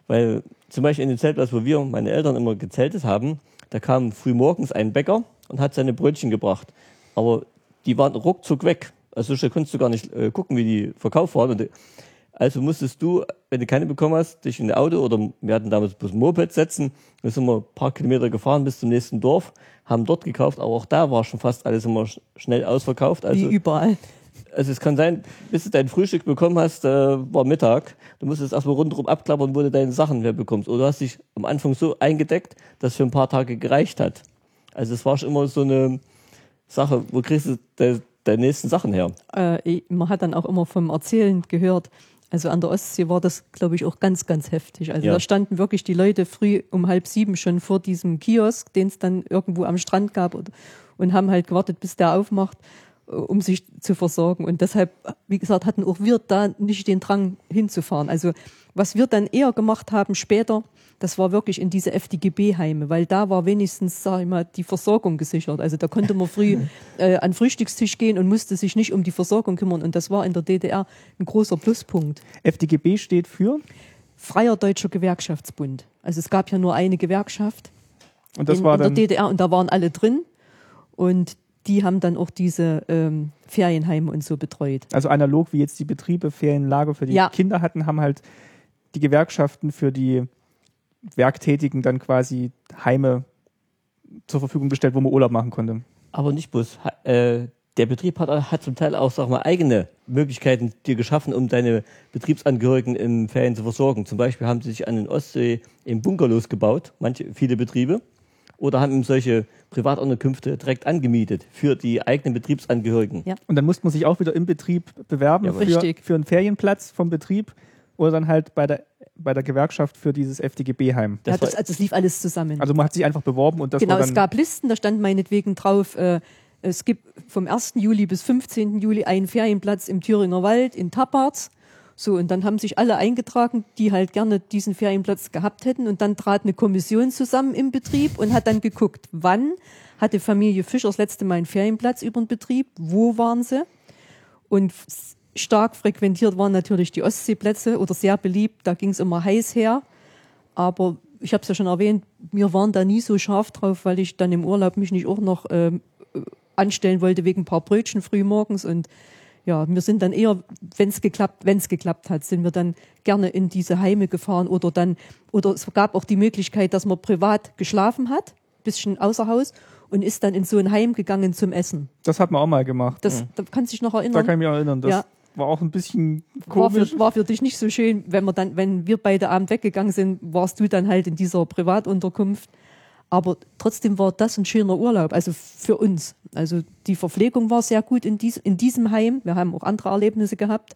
Weil zum Beispiel in dem Zeltplatz, wo wir, meine Eltern immer gezeltet haben, da kam früh morgens ein Bäcker und hat seine Brötchen gebracht. Aber die waren ruckzuck weg. Also so schnell konntest du gar nicht äh, gucken, wie die verkauft waren. Und, Also musstest du, wenn du keine bekommen hast, dich in ein Auto oder wir hatten damals bloß ein Moped setzen. Wir sind wir ein paar Kilometer gefahren bis zum nächsten Dorf, haben dort gekauft, aber auch da war schon fast alles immer sch- schnell ausverkauft. Also, Wie überall. also es kann sein, bis du dein Frühstück bekommen hast, äh, war Mittag. Du musstest erstmal rundherum abklappern, wo du deine Sachen her bekommst. Oder du hast dich am Anfang so eingedeckt, dass es für ein paar Tage gereicht hat. Also es war schon immer so eine Sache, wo kriegst du de, deine nächsten Sachen her? Äh, man hat dann auch immer vom Erzählen gehört. Also an der Ostsee war das, glaube ich, auch ganz, ganz heftig. Also Ja. da standen wirklich die Leute früh um halb sieben schon vor diesem Kiosk, den es dann irgendwo am Strand gab und, und haben halt gewartet, bis der aufmacht, um sich zu versorgen. Und deshalb, wie gesagt, hatten auch wir da nicht den Drang hinzufahren. Also was wir dann eher gemacht haben später, das war wirklich in diese FDGB-Heime, weil da war wenigstens, sag ich mal, die Versorgung gesichert. Also da konnte man früh [laughs] äh, an den Frühstückstisch gehen und musste sich nicht um die Versorgung kümmern. Und das war in der DDR ein großer Pluspunkt. FDGB steht für, Freier Deutscher Gewerkschaftsbund. Also es gab ja nur eine Gewerkschaft und das in, war in der DDR und da waren alle drin. Und die haben dann auch diese ähm, Ferienheime und so betreut. also analog wie jetzt die Betriebe Ferienlager für die Ja. Kinder hatten, haben halt die Gewerkschaften für die Werktätigen dann quasi Heime zur Verfügung gestellt, wo man Urlaub machen konnte. Aber nicht bloß. Äh, der Betrieb hat, hat zum Teil auch, sag mal, eigene Möglichkeiten dir geschaffen, um deine Betriebsangehörigen in Ferien zu versorgen. Zum Beispiel haben sie sich an den Ostsee im Bungalows gebaut, manche, viele Betriebe, oder haben solche Privatunterkünfte direkt angemietet für die eigenen Betriebsangehörigen. Ja. Und dann musste man sich auch wieder im Betrieb bewerben Ja, für, richtig. für einen Ferienplatz vom Betrieb oder dann halt bei der, bei der Gewerkschaft für dieses FDGB-Heim. Das, ja, Das das, also es lief alles zusammen. Also man hat sich einfach beworben und das genau, war dann es gab Listen, da stand meinetwegen drauf, äh, es gibt vom 1. Juli bis 15. Juli einen Ferienplatz im Thüringer Wald in Tapparts. So, und dann haben sich alle eingetragen, die halt gerne diesen Ferienplatz gehabt hätten. Und dann trat eine Kommission zusammen im Betrieb und hat dann geguckt, wann hatte Familie Fischer das letzte Mal einen Ferienplatz über den Betrieb, wo waren sie? Und stark frequentiert waren natürlich die Ostseeplätze oder sehr beliebt, da ging es immer heiß her. Aber ich habe es ja schon erwähnt, wir waren da nie so scharf drauf, weil ich dann im Urlaub mich nicht auch noch ähm, äh, anstellen wollte wegen ein paar Brötchen frühmorgens. Und ja, wir sind dann eher, wenn es geklappt, wenn es geklappt hat, sind wir dann gerne in diese Heime gefahren oder dann, oder es gab auch die Möglichkeit, dass man privat geschlafen hat, bisschen außer Haus und ist dann in so ein Heim gegangen zum Essen. das hat man auch mal gemacht. Das, da kannst du dich noch Da erinnern. kann ich mich erinnern. Das Ja. war auch ein bisschen war komisch. für, war für dich nicht so schön, wenn wir dann, wenn wir beide Abend weggegangen sind, warst du dann halt in dieser Privatunterkunft. Aber trotzdem war das ein schöner Urlaub, also für uns. Also die Verpflegung war sehr gut in, dies, in diesem Heim. Wir haben auch andere Erlebnisse gehabt.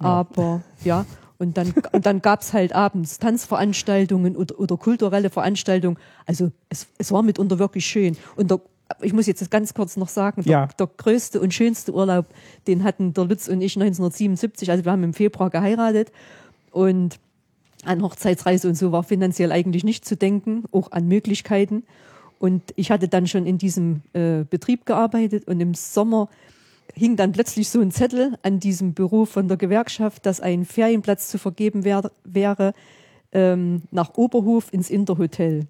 Aber ja, und dann, und dann gab es halt abends Tanzveranstaltungen oder, oder kulturelle Veranstaltungen. Also es, es war mitunter wirklich schön. Und der, ich muss jetzt ganz kurz noch sagen, der, Ja. der größte und schönste Urlaub, den hatten der Lutz und ich 1977, also wir haben im Februar geheiratet und an Hochzeitsreise und so war finanziell eigentlich nicht zu denken, auch an Möglichkeiten. Und ich hatte dann schon in diesem äh, Betrieb gearbeitet und im Sommer hing dann plötzlich so ein Zettel an diesem Büro von der Gewerkschaft, dass ein Ferienplatz zu vergeben wär, wäre ähm, nach Oberhof ins Interhotel.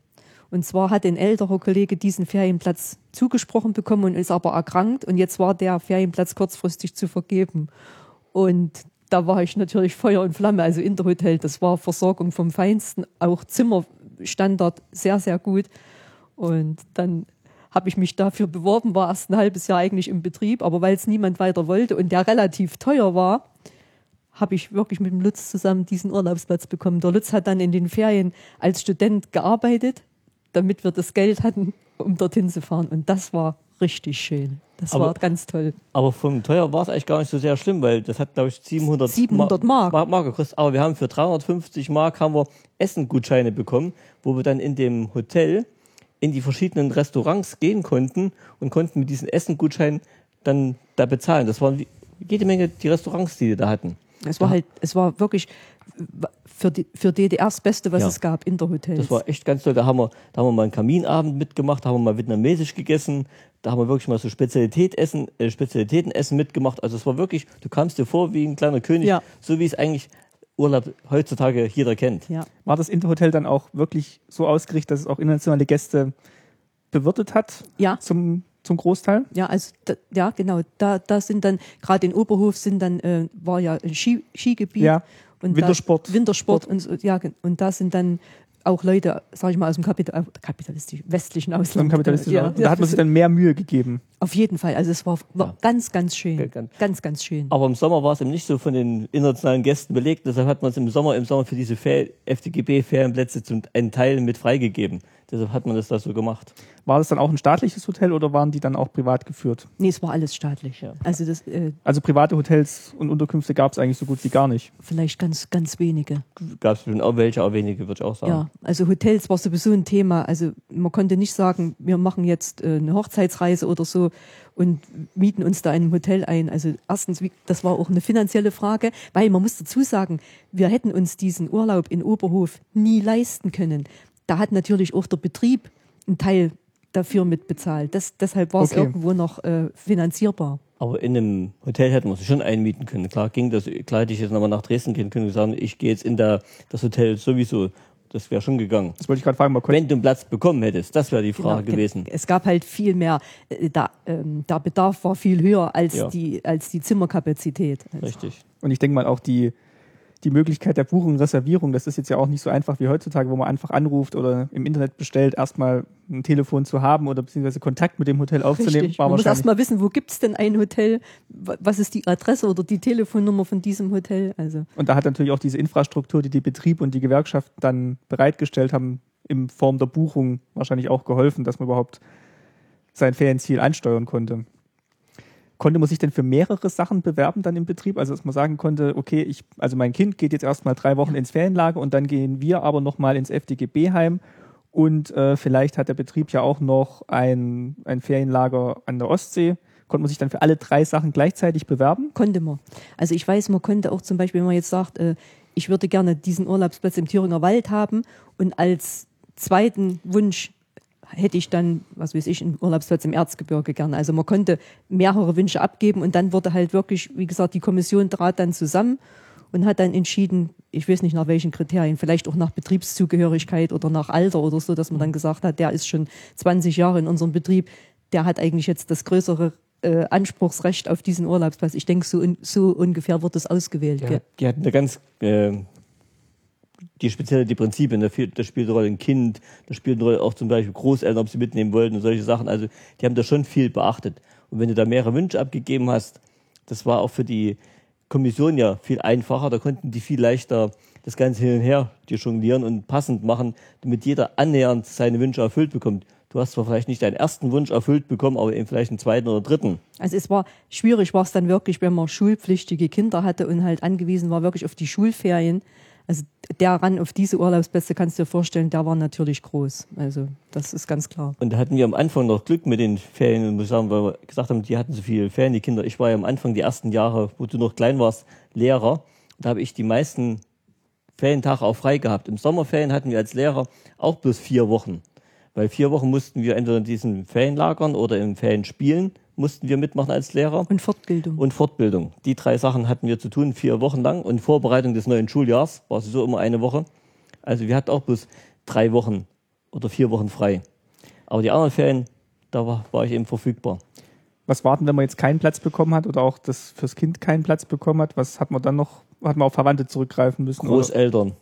Und zwar hat ein älterer Kollege diesen Ferienplatz zugesprochen bekommen und ist aber erkrankt. Und jetzt war der Ferienplatz kurzfristig zu vergeben. Und da war ich natürlich Feuer und Flamme. Also Interhotel, das war Versorgung vom Feinsten. Auch Zimmerstandard sehr, sehr gut. Und dann habe ich mich dafür beworben, war erst ein halbes Jahr eigentlich im Betrieb, aber weil es niemand weiter wollte und der relativ teuer war, habe ich wirklich mit dem Lutz zusammen diesen Urlaubsplatz bekommen. Der Lutz hat dann in den Ferien als Student gearbeitet, damit wir das Geld hatten, um dorthin zu fahren. Und das war richtig schön. Das Aber- war ganz toll. Aber vom Teuer war es eigentlich gar nicht so sehr schlimm, weil das hat, glaube ich, 700, 700 Mark. Mark, Mark gekostet. Aber wir haben für 350 Mark haben wir Essengutscheine bekommen, wo wir dann in dem Hotel in die verschiedenen Restaurants gehen konnten und konnten mit diesen Essengutscheinen dann da bezahlen. Das waren jede Menge die Restaurants, die wir da hatten. Es war halt, es war wirklich für, die, für DDR das Beste, was Ja. es gab, Interhotels. Das war echt ganz toll. Da haben wir, da haben wir mal einen Kaminabend mitgemacht, da haben wir mal vietnamesisch gegessen, da haben wir wirklich mal so Spezialität essen, äh, Spezialitätenessen mitgemacht. Also es war wirklich, du kamst dir vor wie ein kleiner König, Ja. so wie es eigentlich Urlaub heutzutage jeder kennt. ja. War das Interhotel dann auch wirklich so ausgerichtet, dass es auch internationale Gäste bewirtet hat Ja. zum, zum Großteil. Ja, also da, ja, genau. Da, da sind dann gerade in Oberhof sind dann äh, war ja ein Ski, Skigebiet Ja, und Wintersport. Da, Wintersport und so, ja und da sind dann auch Leute, sag ich mal, aus dem Kapital, äh, kapitalistisch westlichen Ausland. kapitalistischen ja, da hat man sich dann mehr Mühe gegeben. auf jeden Fall. Also es war, war Ja. ganz, ganz schön, Ja, ganz- ganz, schön. Aber im Sommer war es eben nicht so von den internationalen Gästen belegt. Deshalb hat man es im Sommer, im Sommer für diese Fer- FDGB-Ferienplätze zum einen Teil mit freigegeben. Deshalb hat man das da so gemacht. War das dann auch ein staatliches Hotel oder waren die dann auch privat geführt? Nee, es war alles staatlich. Ja. Also das äh, Also private Hotels und Unterkünfte gab es eigentlich so gut wie gar nicht. vielleicht ganz, ganz wenige. Gab es bestimmt auch welche, auch wenige, würde ich auch sagen. Ja, also Hotels war sowieso ein Thema. Also man konnte nicht sagen, wir machen jetzt äh, eine Hochzeitsreise oder so und mieten uns da in einem Hotel ein. Also erstens, wie- das war auch eine finanzielle Frage, weil man muss dazu sagen, wir hätten uns diesen Urlaub in Oberhof nie leisten können. Da hat natürlich auch der Betrieb einen Teil dafür mitbezahlt. Das, deshalb war es Okay. irgendwo noch äh, finanzierbar. Aber in einem Hotel hätten wir sich schon einmieten können. Klar ging das, klar hätte ich jetzt nochmal nach Dresden gehen können und sagen, ich gehe jetzt in der, das Hotel sowieso. Das wäre schon gegangen. Das wollte ich gerade fragen, man konnte Wenn du einen Platz bekommen hättest, das wäre die Frage Genau. gewesen. Es gab halt viel mehr, äh, da, ähm, der Bedarf war viel höher als, Ja. die, als die Zimmerkapazität. Also, Richtig. Und ich denke mal auch die, die Möglichkeit der Buchung, Reservierung, das ist jetzt ja auch nicht so einfach wie heutzutage, wo man einfach anruft oder im Internet bestellt, erstmal ein Telefon zu haben oder beziehungsweise Kontakt mit dem Hotel aufzunehmen, Richtig. war Man muss wahrscheinlich. erst mal wissen, wo gibt's denn ein Hotel, wa- was ist die Adresse oder die Telefonnummer von diesem Hotel. Also Und da hat natürlich auch diese Infrastruktur, die die Betrieb und die Gewerkschaft dann bereitgestellt haben, in Form der Buchung wahrscheinlich auch geholfen, dass man überhaupt sein Ferienziel ansteuern konnte. Konnte man sich denn für mehrere Sachen bewerben dann im Betrieb? Also dass man sagen konnte, okay, ich, also mein Kind geht jetzt erstmal drei Wochen ins Ferienlager und dann gehen wir aber nochmal ins FDGB-Heim und äh, vielleicht hat der Betrieb ja auch noch ein, ein Ferienlager an der Ostsee. Konnte man sich dann für alle drei Sachen gleichzeitig bewerben? konnte man. Also ich weiß, man konnte auch zum Beispiel, wenn man jetzt sagt, äh, ich würde gerne diesen Urlaubsplatz im Thüringer Wald haben und als zweiten Wunsch hätte ich dann, was weiß ich, einen Urlaubsplatz im Erzgebirge gerne. Also man konnte mehrere Wünsche abgeben und dann wurde halt wirklich, wie gesagt, die Kommission trat dann zusammen und hat dann entschieden, ich weiß nicht nach welchen Kriterien, vielleicht auch nach Betriebszugehörigkeit oder nach Alter oder so, dass man dann gesagt hat, der ist schon 20 Jahre in unserem Betrieb, der hat eigentlich jetzt das größere äh, Anspruchsrecht auf diesen Urlaubsplatz. Ich denke, so, so ungefähr wird das ausgewählt. Ja, die hatten eine ganz, äh, die spezielle, die Prinzipien, da spielt eine Rolle ein Kind, da spielt eine Rolle auch zum Beispiel Großeltern, ob sie mitnehmen wollten und solche Sachen. Also die haben da schon viel beachtet. Und wenn du da mehrere Wünsche abgegeben hast, das war auch für die Kommission ja viel einfacher, da konnten die viel leichter das Ganze hin und her dir jonglieren und passend machen, damit jeder annähernd seine Wünsche erfüllt bekommt. Du hast zwar vielleicht nicht deinen ersten Wunsch erfüllt bekommen, aber eben vielleicht einen zweiten oder dritten. Also es war schwierig, war es dann wirklich, wenn man schulpflichtige Kinder hatte und halt angewiesen war wirklich auf die Schulferien. Also der Ran auf diese Urlaubsplätze kannst du dir vorstellen, der war natürlich groß. Also das ist ganz klar. Und da hatten wir am Anfang noch Glück mit den Ferien, muss sagen, weil wir gesagt haben, die hatten so viele Ferien, die Kinder. Ich war ja am Anfang die ersten Jahre, wo du noch klein warst, Lehrer. Da habe ich die meisten Ferientage auch frei gehabt. Im Sommerferien hatten wir als Lehrer auch bloß vier Wochen. Weil vier Wochen mussten wir entweder in diesen Ferienlagern oder in Ferienspielen mussten wir mitmachen als Lehrer Und Fortbildung. und Fortbildung. Die drei Sachen hatten wir zu tun, vier Wochen lang. Und Vorbereitung des neuen Schuljahrs war so immer eine Woche. Also wir hatten auch bloß drei Wochen oder vier Wochen frei. Aber die anderen Ferien, da war, war ich eben verfügbar. Was warten, wenn man jetzt keinen Platz bekommen hat oder auch das fürs Kind keinen Platz bekommen hat? Was hat man dann noch? Hat man auf Verwandte zurückgreifen müssen? oder? Großeltern.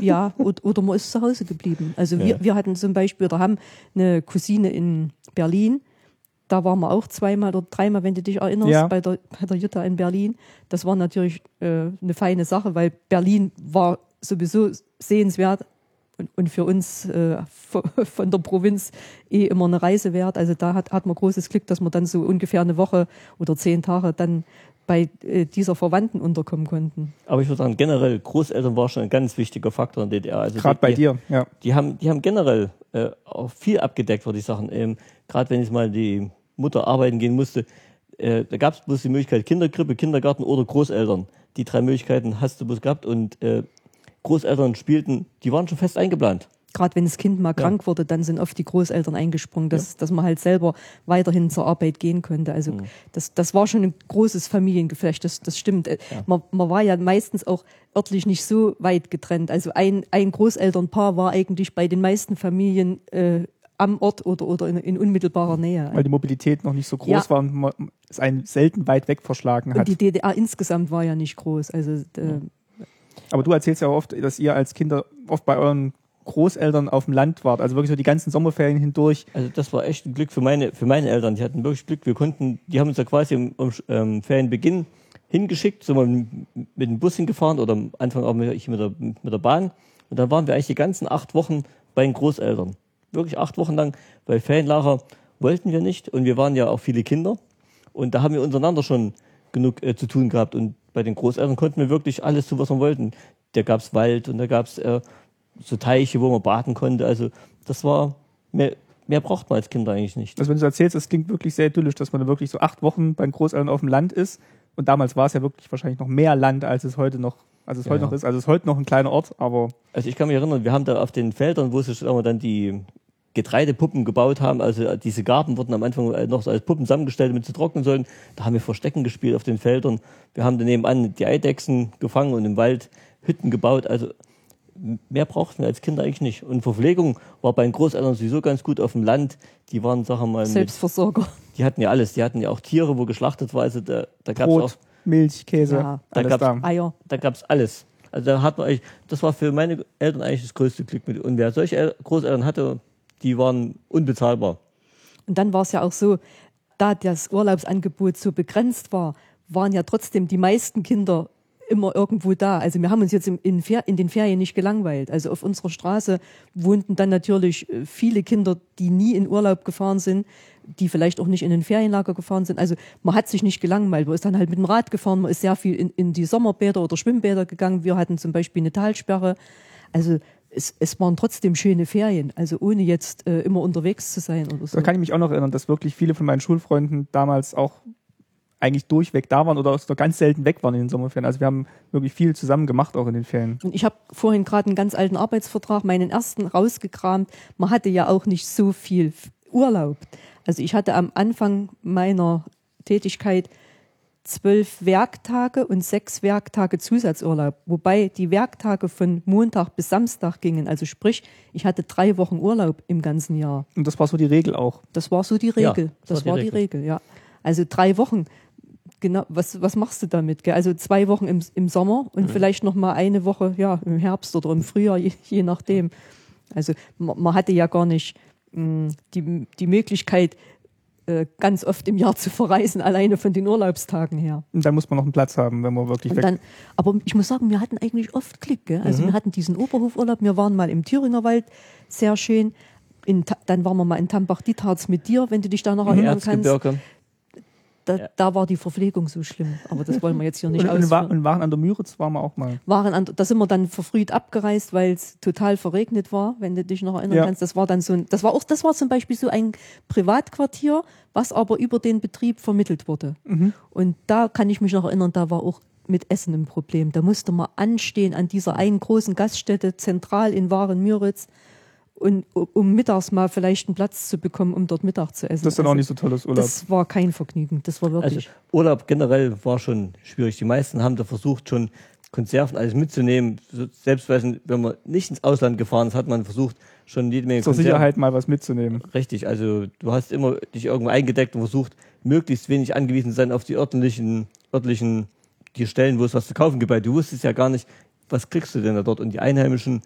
Ja, oder, oder man ist zu Hause geblieben. Also wir, Ja. wir hatten zum Beispiel, oder haben eine Cousine in Berlin. Da waren wir auch zweimal oder dreimal, wenn du dich erinnerst, Ja. bei, der, bei der Jutta in Berlin. Das war natürlich äh, eine feine Sache, weil Berlin war sowieso sehenswert und, und für uns äh, [laughs] von, der Provinz eh immer eine Reise wert. Also da hat, hat man großes Glück, dass wir dann so ungefähr eine Woche oder zehn Tage dann bei äh, dieser Verwandten unterkommen konnten. Aber ich würde sagen, generell Großeltern war schon ein ganz wichtiger Faktor in der DDR. Also Gerade die, bei die, dir, ja. Die haben, die haben generell äh, auch viel abgedeckt, würde ich sagen. Ähm, Gerade wenn jetzt mal die Mutter arbeiten gehen musste, äh, da gab es bloß die Möglichkeit Kinderkrippe, Kindergarten oder Großeltern. Die drei Möglichkeiten hast du bloß gehabt und äh, Großeltern spielten, die waren schon fest eingeplant. Gerade wenn das Kind mal krank wurde, dann sind oft die Großeltern eingesprungen, dass, dass man halt selber weiterhin zur Arbeit gehen konnte. Also Mhm. das, das war schon ein großes Familiengeflecht, das, das stimmt. Äh, Man, man war ja meistens auch örtlich nicht so weit getrennt. Also ein, ein Großelternpaar war eigentlich bei den meisten Familien äh, am Ort oder, oder in, in unmittelbarer Nähe. Weil die Mobilität noch nicht so groß Ja. war und man es einen selten weit weg verschlagen Und hat. die DDR insgesamt war ja nicht groß. Also äh, Aber du erzählst ja oft, dass ihr als Kinder oft bei euren Großeltern auf dem Land wart. Also wirklich so die ganzen Sommerferien hindurch. Also das war echt ein Glück für meine, für meine Eltern. Die hatten wirklich Glück. Wir konnten, die haben uns ja quasi im ähm, Ferienbeginn hingeschickt, sind wir mit, mit dem Bus hingefahren oder am Anfang auch mit, ich mit, der, mit der Bahn. Und dann waren wir eigentlich die ganzen acht Wochen bei den Großeltern. Wirklich acht Wochen lang, weil Ferienlager wollten wir nicht und wir waren ja auch viele Kinder. Und da haben wir untereinander schon genug äh, zu tun gehabt. Und bei den Großeltern konnten wir wirklich alles tun, was wir wollten. Da gab's Wald und da gab's äh, so Teiche, wo man baden konnte. Also das war, mehr, mehr braucht man als Kinder eigentlich nicht. Also wenn du so erzählst, es klingt wirklich sehr idyllisch, dass man da wirklich so acht Wochen bei den Großeltern auf dem Land ist. Und damals war es ja wirklich wahrscheinlich noch mehr Land, als es heute noch, als es Ja, heute ja. noch ist. Also es ist heute noch ein kleiner Ort, aber Also ich kann mich erinnern, wir haben da auf den Feldern, wo sie dann die Getreidepuppen gebaut haben, also diese Garben wurden am Anfang noch so als Puppen zusammengestellt, damit sie trocknen sollen. Da haben wir Verstecken gespielt auf den Feldern. Wir haben daneben an die Eidechsen gefangen und im Wald Hütten gebaut. Also mehr brauchten wir als Kinder eigentlich nicht. Und Verpflegung war bei den Großeltern sowieso ganz gut auf dem Land. Die waren, sagen wir mal, mit, Selbstversorger. die hatten ja alles. Die hatten ja auch Tiere, wo geschlachtet war. Also da, da gab es auch Brot, Milch, Käse, Ja, da alles gab's da. Eier. da gab's alles. Also da hat man eigentlich, das war für meine Eltern eigentlich das größte Glück mit. Und wer solche El Großeltern hatte, die waren unbezahlbar. Und dann war es ja auch so, da das Urlaubsangebot so begrenzt war, waren ja trotzdem die meisten Kinder immer irgendwo da. Also wir haben uns jetzt in, in den Ferien nicht gelangweilt. Also auf unserer Straße wohnten dann natürlich äh, viele Kinder, die nie in Urlaub gefahren sind, die vielleicht auch nicht in den Ferienlager gefahren sind. Also man hat sich nicht gelangweilt. Man ist dann halt mit dem Rad gefahren, man ist sehr viel in, in die Sommerbäder oder Schwimmbäder gegangen. Wir hatten zum Beispiel eine Talsperre. Also es, es waren trotzdem schöne Ferien, also ohne jetzt äh, immer unterwegs zu sein oder so. Da kann ich mich auch noch erinnern, dass wirklich viele von meinen Schulfreunden damals auch eigentlich durchweg da waren oder auch ganz selten weg waren in den Sommerferien. Also wir haben wirklich viel zusammen gemacht auch in den Ferien. Und ich habe vorhin gerade einen ganz alten Arbeitsvertrag, meinen ersten rausgekramt. Man hatte ja auch nicht so viel Urlaub. Also ich hatte am Anfang meiner Tätigkeit zwölf Werktage und sechs Werktage Zusatzurlaub, wobei die Werktage von Montag bis Samstag gingen. Also sprich, ich hatte drei Wochen Urlaub im ganzen Jahr. Und das war so die Regel auch. Das war so die Ja, Regel. das das war war die die Regel, ja. Also drei Wochen. Genau, was, was machst du damit? Gell? Also zwei Wochen im, im Sommer und vielleicht noch mal eine Woche ja, im Herbst oder im Frühjahr, je, je nachdem. Also man, man hatte ja gar nicht mh, die, die Möglichkeit, äh, ganz oft im Jahr zu verreisen, alleine von den Urlaubstagen her. Und dann muss man noch einen Platz haben, wenn man wirklich Und weg dann, aber ich muss sagen, wir hatten eigentlich oft Glück. Gell? Also wir hatten diesen Oberhofurlaub, wir waren mal im Thüringer Wald, sehr schön. In, dann waren wir mal in Tambach-Dietharz mit dir, wenn du dich da noch erinnern kannst. Da, Ja. da war die Verpflegung so schlimm. Aber das wollen wir jetzt hier nicht Und, ausführen. und waren an der Müritz waren wir auch mal. Waren an, da sind wir dann verfrüht abgereist, weil es total verregnet war, wenn du dich noch erinnern Ja. kannst. Das war dann so ein, das war auch, das war zum Beispiel so ein Privatquartier, was aber über den Betrieb vermittelt wurde. Und da kann ich mich noch erinnern, da war auch mit Essen ein Problem. Da musste man anstehen an dieser einen großen Gaststätte zentral in Waren-Müritz und um mittags mal vielleicht einen Platz zu bekommen, um dort Mittag zu essen. Das ist dann auch Also nicht so tolles Urlaub. Das war kein Vergnügen. Das war Also wirklich. Urlaub generell war schon schwierig. Die meisten haben da versucht, schon Konserven alles mitzunehmen. Selbst wenn wenn man nicht ins Ausland gefahren ist, hat man versucht, schon jede Menge Zur Konserven. Sicherheit mal was mitzunehmen. Richtig, also du hast immer dich irgendwo eingedeckt und versucht, möglichst wenig angewiesen zu sein auf die örtlichen, örtlichen, die Stellen, wo es was zu kaufen gibt. Weil du wusstest ja gar nicht, was kriegst du denn da dort. Und die Einheimischen,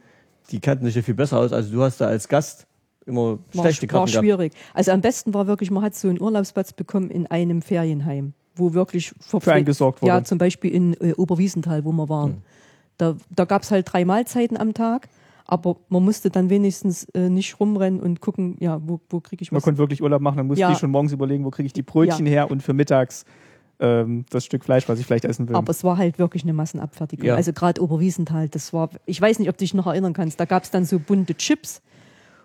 die kannten sich ja viel besser aus. Also du hast da als Gast immer war, schlechte war Karten gehabt. schwierig. Also am besten war wirklich, man hat so einen Urlaubsplatz bekommen in einem Ferienheim, wo wirklich Für einen gesorgt wurde. Ja, zum Beispiel in äh, Oberwiesenthal, wo wir waren. Hm. Da, da gab es halt drei Mahlzeiten am Tag, aber man musste dann wenigstens äh, nicht rumrennen und gucken, ja, wo, wo kriege ich Man was. konnte wirklich Urlaub machen, dann musste Ja. ich schon morgens überlegen, wo kriege ich die Brötchen her und für mittags ähm, das Stück Fleisch, was ich vielleicht essen will. Aber es war halt wirklich eine Massenabfertigung. Ja. Also gerade Oberwiesenthal, das war, ich weiß nicht, ob du dich noch erinnern kannst, da gab es dann so bunte Chips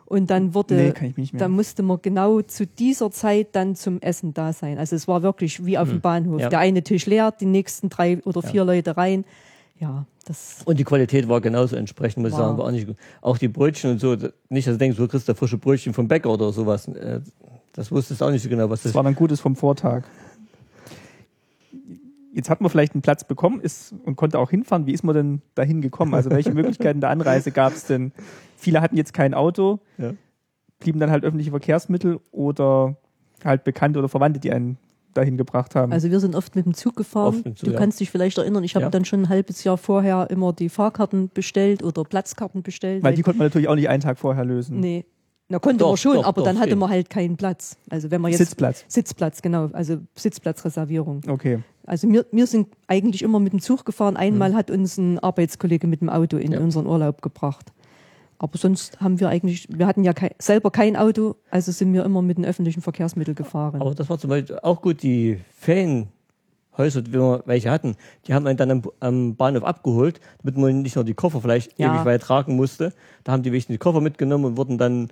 und dann wurde, Nee, kann ich mich nicht mehr. da musste man genau zu dieser Zeit dann zum Essen da sein. Also es war wirklich wie auf dem Bahnhof. Hm. Ja. Der eine Tisch leer, die nächsten drei oder vier Leute rein. Ja, das Und die Qualität war genauso entsprechend, muss ich sagen. War auch, nicht gut. auch die Brötchen und so, nicht, dass du denkst, du kriegst da frische Brötchen vom Bäcker oder sowas. Äh, Das wusstest du auch nicht so genau, was das Das war dann Gutes vom Vortag. Jetzt hat man vielleicht einen Platz bekommen ist, und konnte auch hinfahren. Wie ist man denn dahin gekommen? Also welche [laughs] Möglichkeiten der Anreise gab es denn? Viele hatten jetzt kein Auto. Ja. blieben dann halt öffentliche Verkehrsmittel oder halt Bekannte oder Verwandte, die einen dahin gebracht haben. Also wir sind oft mit dem Zug gefahren. Dem Zug, du ja. kannst dich vielleicht erinnern, ich habe Ja. dann schon ein halbes Jahr vorher immer die Fahrkarten bestellt oder Platzkarten bestellt. weil die konnte man natürlich auch nicht einen Tag vorher lösen. nee, na konnte Doch, man schon, doch, aber doch, dann hatte stimmt. man halt keinen Platz. Also wenn man jetzt Sitzplatz. Sitzplatz, genau, also Sitzplatzreservierung. Okay. Also wir, wir sind eigentlich immer mit dem Zug gefahren. Einmal hat uns ein Arbeitskollege mit dem Auto in Ja. unseren Urlaub gebracht. Aber sonst haben wir eigentlich, wir hatten ja kei, selber kein Auto, also sind wir immer mit den öffentlichen Verkehrsmitteln gefahren. Aber das war zum Beispiel auch gut, die Ferienhäuser, wenn wir welche hatten, die haben einen dann am, am Bahnhof abgeholt, damit man nicht nur die Koffer vielleicht Ja. ewig weit tragen musste. Da haben die wenigstens die Koffer mitgenommen und wurden dann,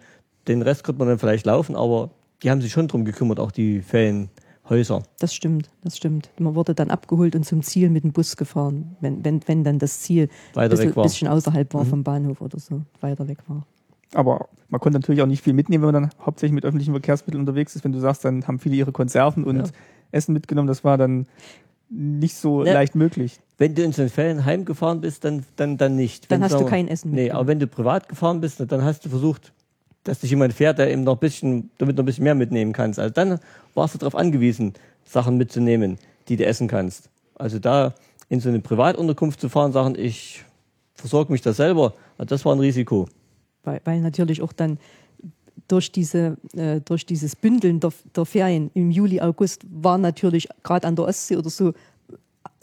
den Rest konnte man dann vielleicht laufen, aber die haben sich schon drum gekümmert, auch die Ferienhäuser. Das stimmt, das stimmt. Man wurde dann abgeholt und zum Ziel mit dem Bus gefahren, wenn, wenn, wenn dann das Ziel Weiter bisschen, weg war. bisschen außerhalb war vom Bahnhof oder so, weiter weg war. Aber man konnte natürlich auch nicht viel mitnehmen, wenn man dann hauptsächlich mit öffentlichen Verkehrsmitteln unterwegs ist. Wenn du sagst, dann haben viele ihre Konserven und Ja. Essen mitgenommen. Das war dann nicht so Ja. leicht möglich. Wenn du in den Ferien heimgefahren bist, dann, dann, dann nicht. Dann wenn, hast du kein Essen Nee, aber wenn du privat gefahren bist, dann hast du versucht, dass dich jemand fährt, der eben noch ein bisschen, damit noch ein bisschen mehr mitnehmen kannst. Also dann warst du darauf angewiesen, Sachen mitzunehmen, die du essen kannst. Also da in so eine Privatunterkunft zu fahren, sagen, ich versorge mich da selber, das war ein Risiko. Weil, weil natürlich auch dann durch, diese, äh, durch dieses Bündeln der, der Ferien im Juli, August war natürlich gerade an der Ostsee oder so,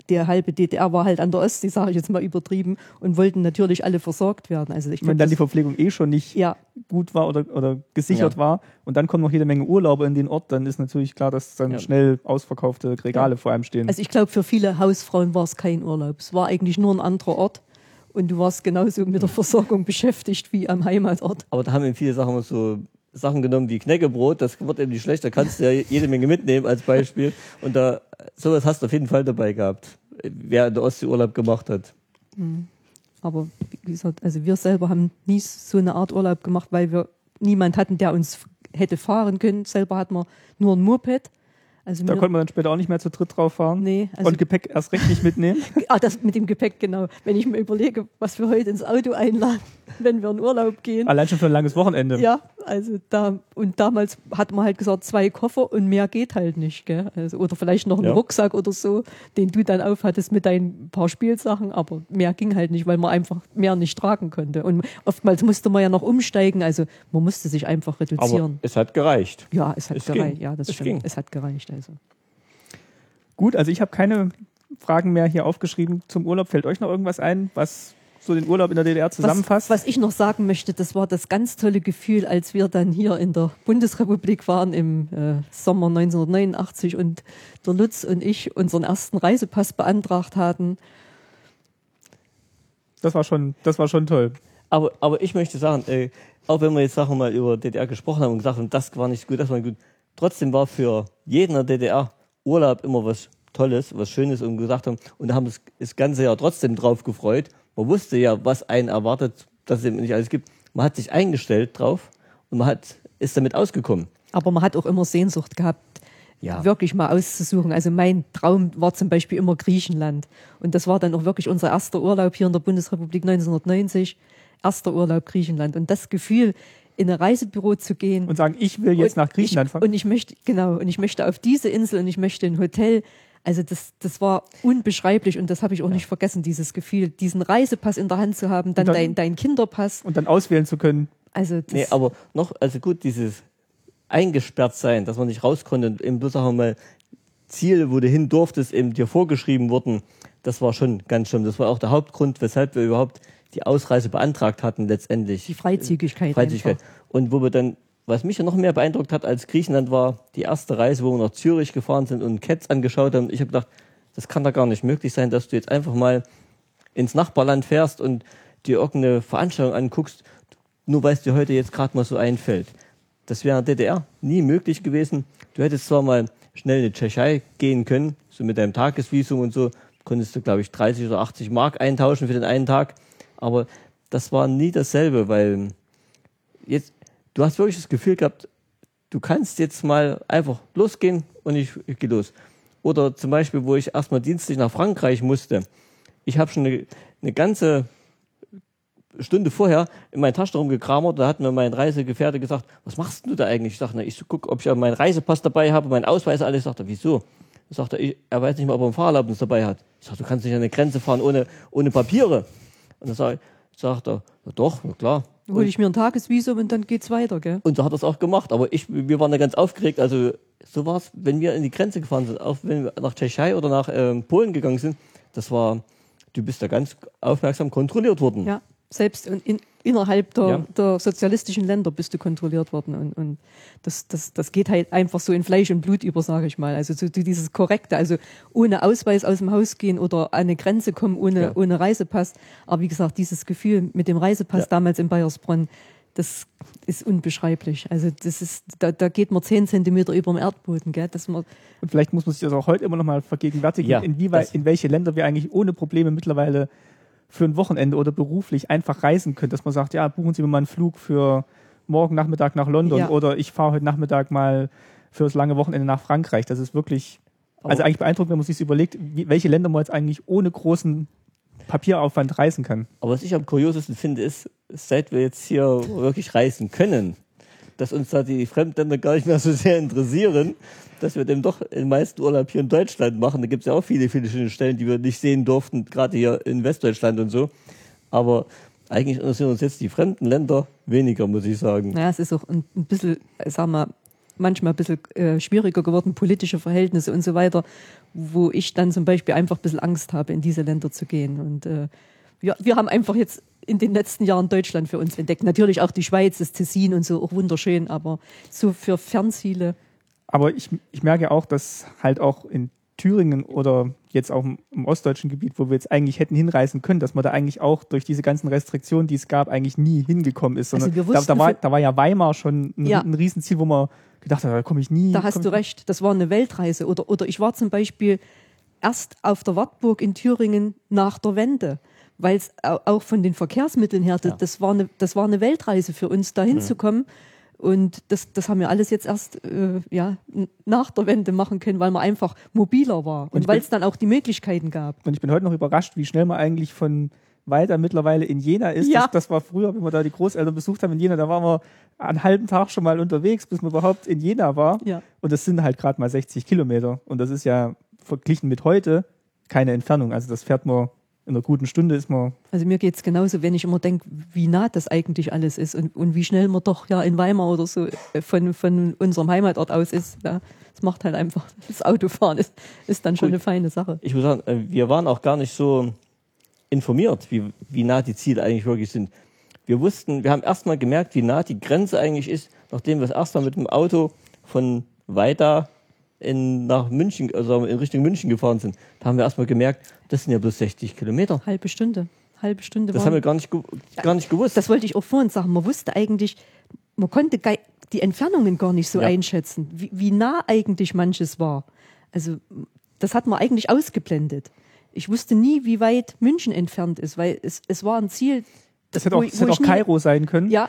der halbe DDR war halt an der Ostsee, sage ich jetzt mal übertrieben, und wollten natürlich alle versorgt werden. Also ich Wenn glaub, dann die Verpflegung eh schon nicht ja, gut war oder, oder gesichert Ja. war und dann kommen noch jede Menge Urlauber in den Ort, dann ist natürlich klar, dass dann Ja. schnell ausverkaufte Regale vor einem stehen. also ich glaube, für viele Hausfrauen war es kein Urlaub. Es war eigentlich nur ein anderer Ort und du warst genauso mit der Versorgung beschäftigt wie am Heimatort. Aber da haben eben viele Sachen so Sachen genommen wie Knäckebrot, das wird eben nicht schlecht, da kannst du ja jede Menge mitnehmen als Beispiel. Und da sowas hast du auf jeden Fall dabei gehabt, wer in der Ostsee Urlaub gemacht hat. Aber wie gesagt, also wir selber haben nie so eine Art Urlaub gemacht, weil wir niemand hatten, der uns hätte fahren können. Selber hatten wir nur ein Moped. Also da konnte man dann später auch nicht mehr zu dritt drauf fahren. Nee, also- und Gepäck erst recht nicht mitnehmen. [laughs] ah, das mit dem Gepäck, genau. Wenn ich mir überlege, was wir heute ins Auto einladen, wenn wir in Urlaub gehen. Allein schon für ein langes Wochenende. Ja, also da, und damals hat man halt gesagt, zwei Koffer und mehr geht halt nicht, gell? Also, oder vielleicht noch ein Ja. Rucksack oder so, den du dann aufhattest mit deinen paar Spielsachen, aber mehr ging halt nicht, weil man einfach mehr nicht tragen konnte. Und oftmals musste man ja noch umsteigen, also man musste sich einfach Aber reduzieren. es hat gereicht. ja, es hat es gereicht, ging. ja, das Es stimmt. ging. Es hat gereicht, also. Gut, also ich habe keine Fragen mehr hier aufgeschrieben zum Urlaub. Fällt euch noch irgendwas ein, was so den Urlaub in der DDR zusammenfasst? Was, was ich noch sagen möchte, das war das ganz tolle Gefühl, als wir dann hier in der Bundesrepublik waren im äh, Sommer 1989 und der Lutz und ich unseren ersten Reisepass beantragt hatten. Das war schon, das war schon toll. Aber, aber ich möchte sagen, äh, auch wenn wir jetzt Sachen mal über DDR gesprochen haben und gesagt haben, das war nicht gut, das war nicht gut, trotzdem war für jeden in der DDR Urlaub immer was Tolles, was Schönes und gesagt haben, und da haben das, das ganze Jahr trotzdem drauf gefreut. Man wusste ja, was einen erwartet, dass es eben nicht alles gibt. Man hat sich eingestellt drauf und man hat, ist damit ausgekommen. Aber man hat auch immer Sehnsucht gehabt, Ja. wirklich mal auszusuchen. Also mein Traum war zum Beispiel immer Griechenland. Und das war dann auch wirklich unser erster Urlaub hier in der Bundesrepublik 1990. Erster Urlaub Griechenland. Und das Gefühl, in ein Reisebüro zu gehen. Und sagen, ich will jetzt Und nach Griechenland ich, fahren. Und ich möchte, genau, und ich möchte auf diese Insel und ich möchte ein Hotel. Also das, das war unbeschreiblich und das habe ich auch nicht vergessen, dieses Gefühl, diesen Reisepass in der Hand zu haben, dann, dann- dein, dein Kinderpass. Und dann auswählen zu können. Also das, Nee, aber noch, also gut, dieses eingesperrt sein, dass man nicht raus konnte und eben bloß auch mal Ziele, wo du hin durftest, eben dir vorgeschrieben wurden, das war schon ganz schlimm. Das war auch der Hauptgrund, weshalb wir überhaupt die Ausreise beantragt hatten letztendlich. die Freizügigkeit. Freizügigkeit. einfach. Und wo wir dann, was mich ja noch mehr beeindruckt hat als Griechenland, war die erste Reise, wo wir nach Zürich gefahren sind und Cats angeschaut haben. Ich habe gedacht, das kann doch gar nicht möglich sein, dass du jetzt einfach mal ins Nachbarland fährst und dir irgendeine Veranstaltung anguckst, nur weil es dir heute jetzt gerade mal so einfällt. Das wäre in der DDR nie möglich gewesen. Du hättest zwar mal schnell in die Tschechei gehen können, so mit deinem Tagesvisum und so, konntest du, glaube ich, 30 oder 80 Mark eintauschen für den einen Tag. Aber das war nie dasselbe, weil jetzt, du hast wirklich das Gefühl gehabt, du kannst jetzt mal einfach losgehen und ich, ich gehe los. Oder zum Beispiel, wo ich erstmal dienstlich nach Frankreich musste. Ich habe schon eine, eine ganze Stunde vorher in meine Tasche rumgekramert. Da hat mir mein Reisegefährte gesagt, was machst du da eigentlich? Ich sagte, ich gucke, ob ich meinen Reisepass dabei habe, meinen Ausweis, alles. Ich sagte, wieso? Ich sagte, er weiß nicht mal, ob er ein Fahrerlaubnis dabei hat. Ich sagte, du kannst nicht an eine Grenze fahren ohne, ohne Papiere. Und dann sag, sagt er, ja doch, na klar. Hole ich mir ein Tagesvisum und dann geht's weiter, gell? Und so hat er es auch gemacht. Aber ich, wir waren da ganz aufgeregt. Also so war es, wenn wir in die Grenze gefahren sind, auch wenn wir nach Tschechei oder nach ähm, Polen gegangen sind, das war, du bist da ganz aufmerksam kontrolliert worden. Ja, selbst in, in, innerhalb der, Ja. der sozialistischen Länder bist du kontrolliert worden. Und, und das, das, das geht halt einfach so in Fleisch und Blut über, sage ich mal. Also so dieses Korrekte, also ohne Ausweis aus dem Haus gehen oder an eine Grenze kommen ohne, Ja. ohne Reisepass. Aber wie gesagt, dieses Gefühl mit dem Reisepass Ja. damals in Bayersbronn, das ist unbeschreiblich. Also das ist, da, da geht man zehn Zentimeter über dem Erdboden, gell? Dass man, Und vielleicht muss man sich das auch heute immer noch mal vergegenwärtigen, Ja, inwieweit, in welche Länder wir eigentlich ohne Probleme mittlerweile für ein Wochenende oder beruflich einfach reisen können. Dass man sagt, ja, buchen Sie mir mal einen Flug für morgen Nachmittag nach London Ja. oder ich fahre heute Nachmittag mal fürs lange Wochenende nach Frankreich. Das ist wirklich, also Aber- eigentlich beeindruckend, wenn man sich überlegt, welche Länder man jetzt eigentlich ohne großen Papieraufwand reisen kann. Aber was ich am kuriosesten finde, ist, seit wir jetzt hier wirklich reisen können, dass uns da die Fremdländer gar nicht mehr so sehr interessieren, dass wir dem doch den meisten Urlaub hier in Deutschland machen. Da gibt es ja auch viele, viele schöne Stellen, die wir nicht sehen durften, gerade hier in Westdeutschland und so. Aber eigentlich interessieren uns jetzt die fremden Länder weniger, muss ich sagen. naja, es ist auch ein, ein bisschen, sagen wir, manchmal ein bisschen äh, schwieriger geworden, politische Verhältnisse und so weiter, wo ich dann zum Beispiel einfach ein bisschen Angst habe, in diese Länder zu gehen. Und äh, wir, wir haben einfach jetzt in den letzten Jahren Deutschland für uns entdeckt. Natürlich auch die Schweiz, das Tessin und so, auch wunderschön, aber so für Fernziele, Aber ich, ich merke auch, dass halt auch in Thüringen oder jetzt auch im, im ostdeutschen Gebiet, wo wir jetzt eigentlich hätten hinreisen können, dass man da eigentlich auch durch diese ganzen Restriktionen, die es gab, eigentlich nie hingekommen ist. Also wir da, wussten da, war, für- da war ja Weimar schon ein, Ja. ein Riesenziel, wo man gedacht hat, da komme ich nie. Da hast du recht. Das war eine Weltreise. Oder, oder ich war zum Beispiel erst auf der Wartburg in Thüringen nach der Wende, weil es auch von den Verkehrsmitteln her, das, das, war eine, das war eine Weltreise für uns, da hinzukommen. Und das, das haben wir alles jetzt erst äh, ja, nach der Wende machen können, weil man einfach mobiler war Und und, weil es dann auch die Möglichkeiten gab. Und ich bin heute noch überrascht, wie schnell man eigentlich von weiter mittlerweile in Jena ist. Ja. Das, das war früher, wenn wir da die Großeltern besucht haben in Jena, da waren wir einen halben Tag schon mal unterwegs, bis man überhaupt in Jena war. Ja. Und das sind halt gerade mal 60 Kilometer. Und das ist ja verglichen mit heute keine Entfernung. Also das fährt man in einer guten Stunde ist man. Also mir geht's genauso, wenn ich immer denke, wie nah das eigentlich alles ist und, und wie schnell man doch ja in Weimar oder so äh, von, von unserem Heimatort aus ist. Ja, das macht halt einfach, das Autofahren ist, ist dann schon Gut. eine feine Sache. Ich muss sagen, äh, wir waren auch gar nicht so informiert, wie, wie nah die Ziele eigentlich wirklich sind. Wir wussten, wir haben erstmal gemerkt, wie nah die Grenze eigentlich ist, nachdem wir das erstmal mit dem Auto von weiter in, nach München, also in Richtung München gefahren sind. Da haben wir erstmal gemerkt, das sind ja bloß 60 Kilometer. Halbe Stunde. Halbe Stunde Das waren- haben wir gar nicht, gar nicht gewusst. Das wollte ich auch vorhin sagen. Man wusste eigentlich, man konnte die Entfernungen gar nicht so Ja. einschätzen, wie, wie nah eigentlich manches war. Also das hat man eigentlich ausgeblendet. Ich wusste nie, wie weit München entfernt ist, weil es, es war ein Ziel. Das hätte wo auch, ich- das wo hätte auch Kairo sein können. Ja,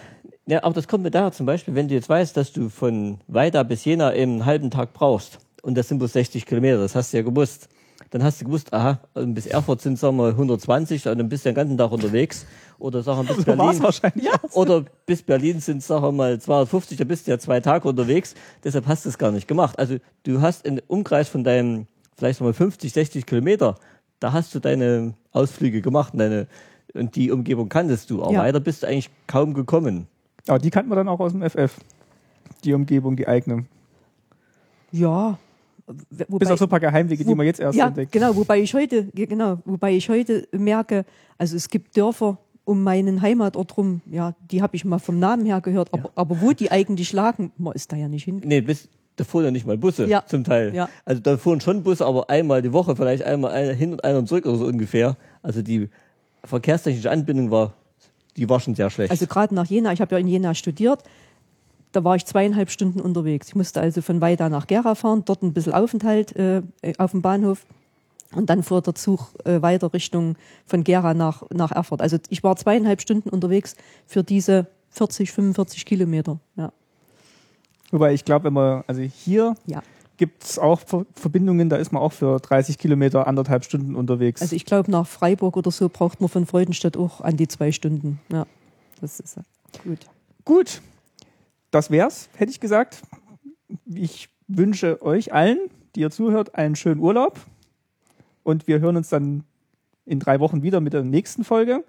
Ja, aber das kommt mir daher zum Beispiel, wenn du jetzt weißt, dass du von Weida bis Jena eben einen halben Tag brauchst und das sind bloß 60 Kilometer, das hast du ja gewusst. Dann hast du gewusst, aha, bis Erfurt sind sagen wir 120, und dann bist du den ganzen Tag unterwegs. Oder sagen wir bis [laughs] So Berlin. wahrscheinlich. Ja. Oder bis Berlin sind sagen wir mal 250, da bist du ja zwei Tage unterwegs. Deshalb hast du es gar nicht gemacht. Also du hast einen Umkreis von deinem, vielleicht sagen wir 50, 60 Kilometer, da hast du deine Ausflüge gemacht und, deine, und die Umgebung kanntest du. Aber Ja. weiter bist du eigentlich kaum gekommen. Aber die kannten wir dann auch aus dem FF. Die Umgebung, die eigene. ja. Wobei, Bis auf so ein paar Geheimwege, die wo- man jetzt erst ja, entdeckt. genau, wobei ich heute, genau, wobei ich heute merke, also es gibt Dörfer um meinen Heimatort rum, ja, die habe ich mal vom Namen her gehört, aber, aber wo die eigentlich lagen, man ist da ja nicht hin. Nee, bis, da fuhren ja nicht mal Busse Ja. zum Teil. Ja. Also da fuhren schon Busse, aber einmal die Woche, vielleicht einmal einer hin und einer zurück oder so ungefähr. Also die verkehrstechnische Anbindung war, die war schon sehr schlecht. Also gerade nach Jena, ich habe ja in Jena studiert, da war ich zweieinhalb Stunden unterwegs. Ich musste also von Weida nach Gera fahren, dort ein bisschen Aufenthalt äh, auf dem Bahnhof und dann fuhr der Zug äh, weiter Richtung von Gera nach, nach Erfurt. Also ich war zweieinhalb Stunden unterwegs für diese 40, 45 Kilometer. Ja. Wobei ich glaube, wenn man, also hier ja. Gibt es auch Ver Verbindungen, da ist man auch für 30 Kilometer anderthalb Stunden unterwegs. Also ich glaube, nach Freiburg oder so braucht man von Freudenstadt auch an die zwei Stunden. Ja, das ist gut. Gut, das wär's, hätte ich gesagt. Ich wünsche euch allen, die ihr zuhört, einen schönen Urlaub. Und wir hören uns dann in drei Wochen wieder mit der nächsten Folge.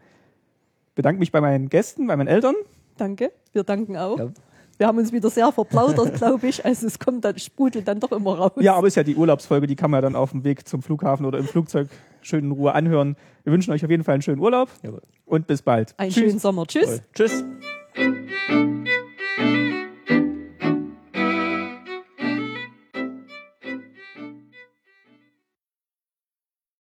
Bedanke mich bei meinen Gästen, bei meinen Eltern. Danke, wir danken auch. Ja. Wir haben uns wieder sehr verplaudert, glaube ich. Also es kommt dann, sprudelt dann doch immer raus. Ja, aber ist ja die Urlaubsfolge, die kann man ja dann auf dem Weg zum Flughafen oder im Flugzeug schön in Ruhe anhören. Wir wünschen euch auf jeden Fall einen schönen Urlaub Jawohl. und bis bald. Einen Tschüss. schönen Sommer. Tschüss. Tschüss.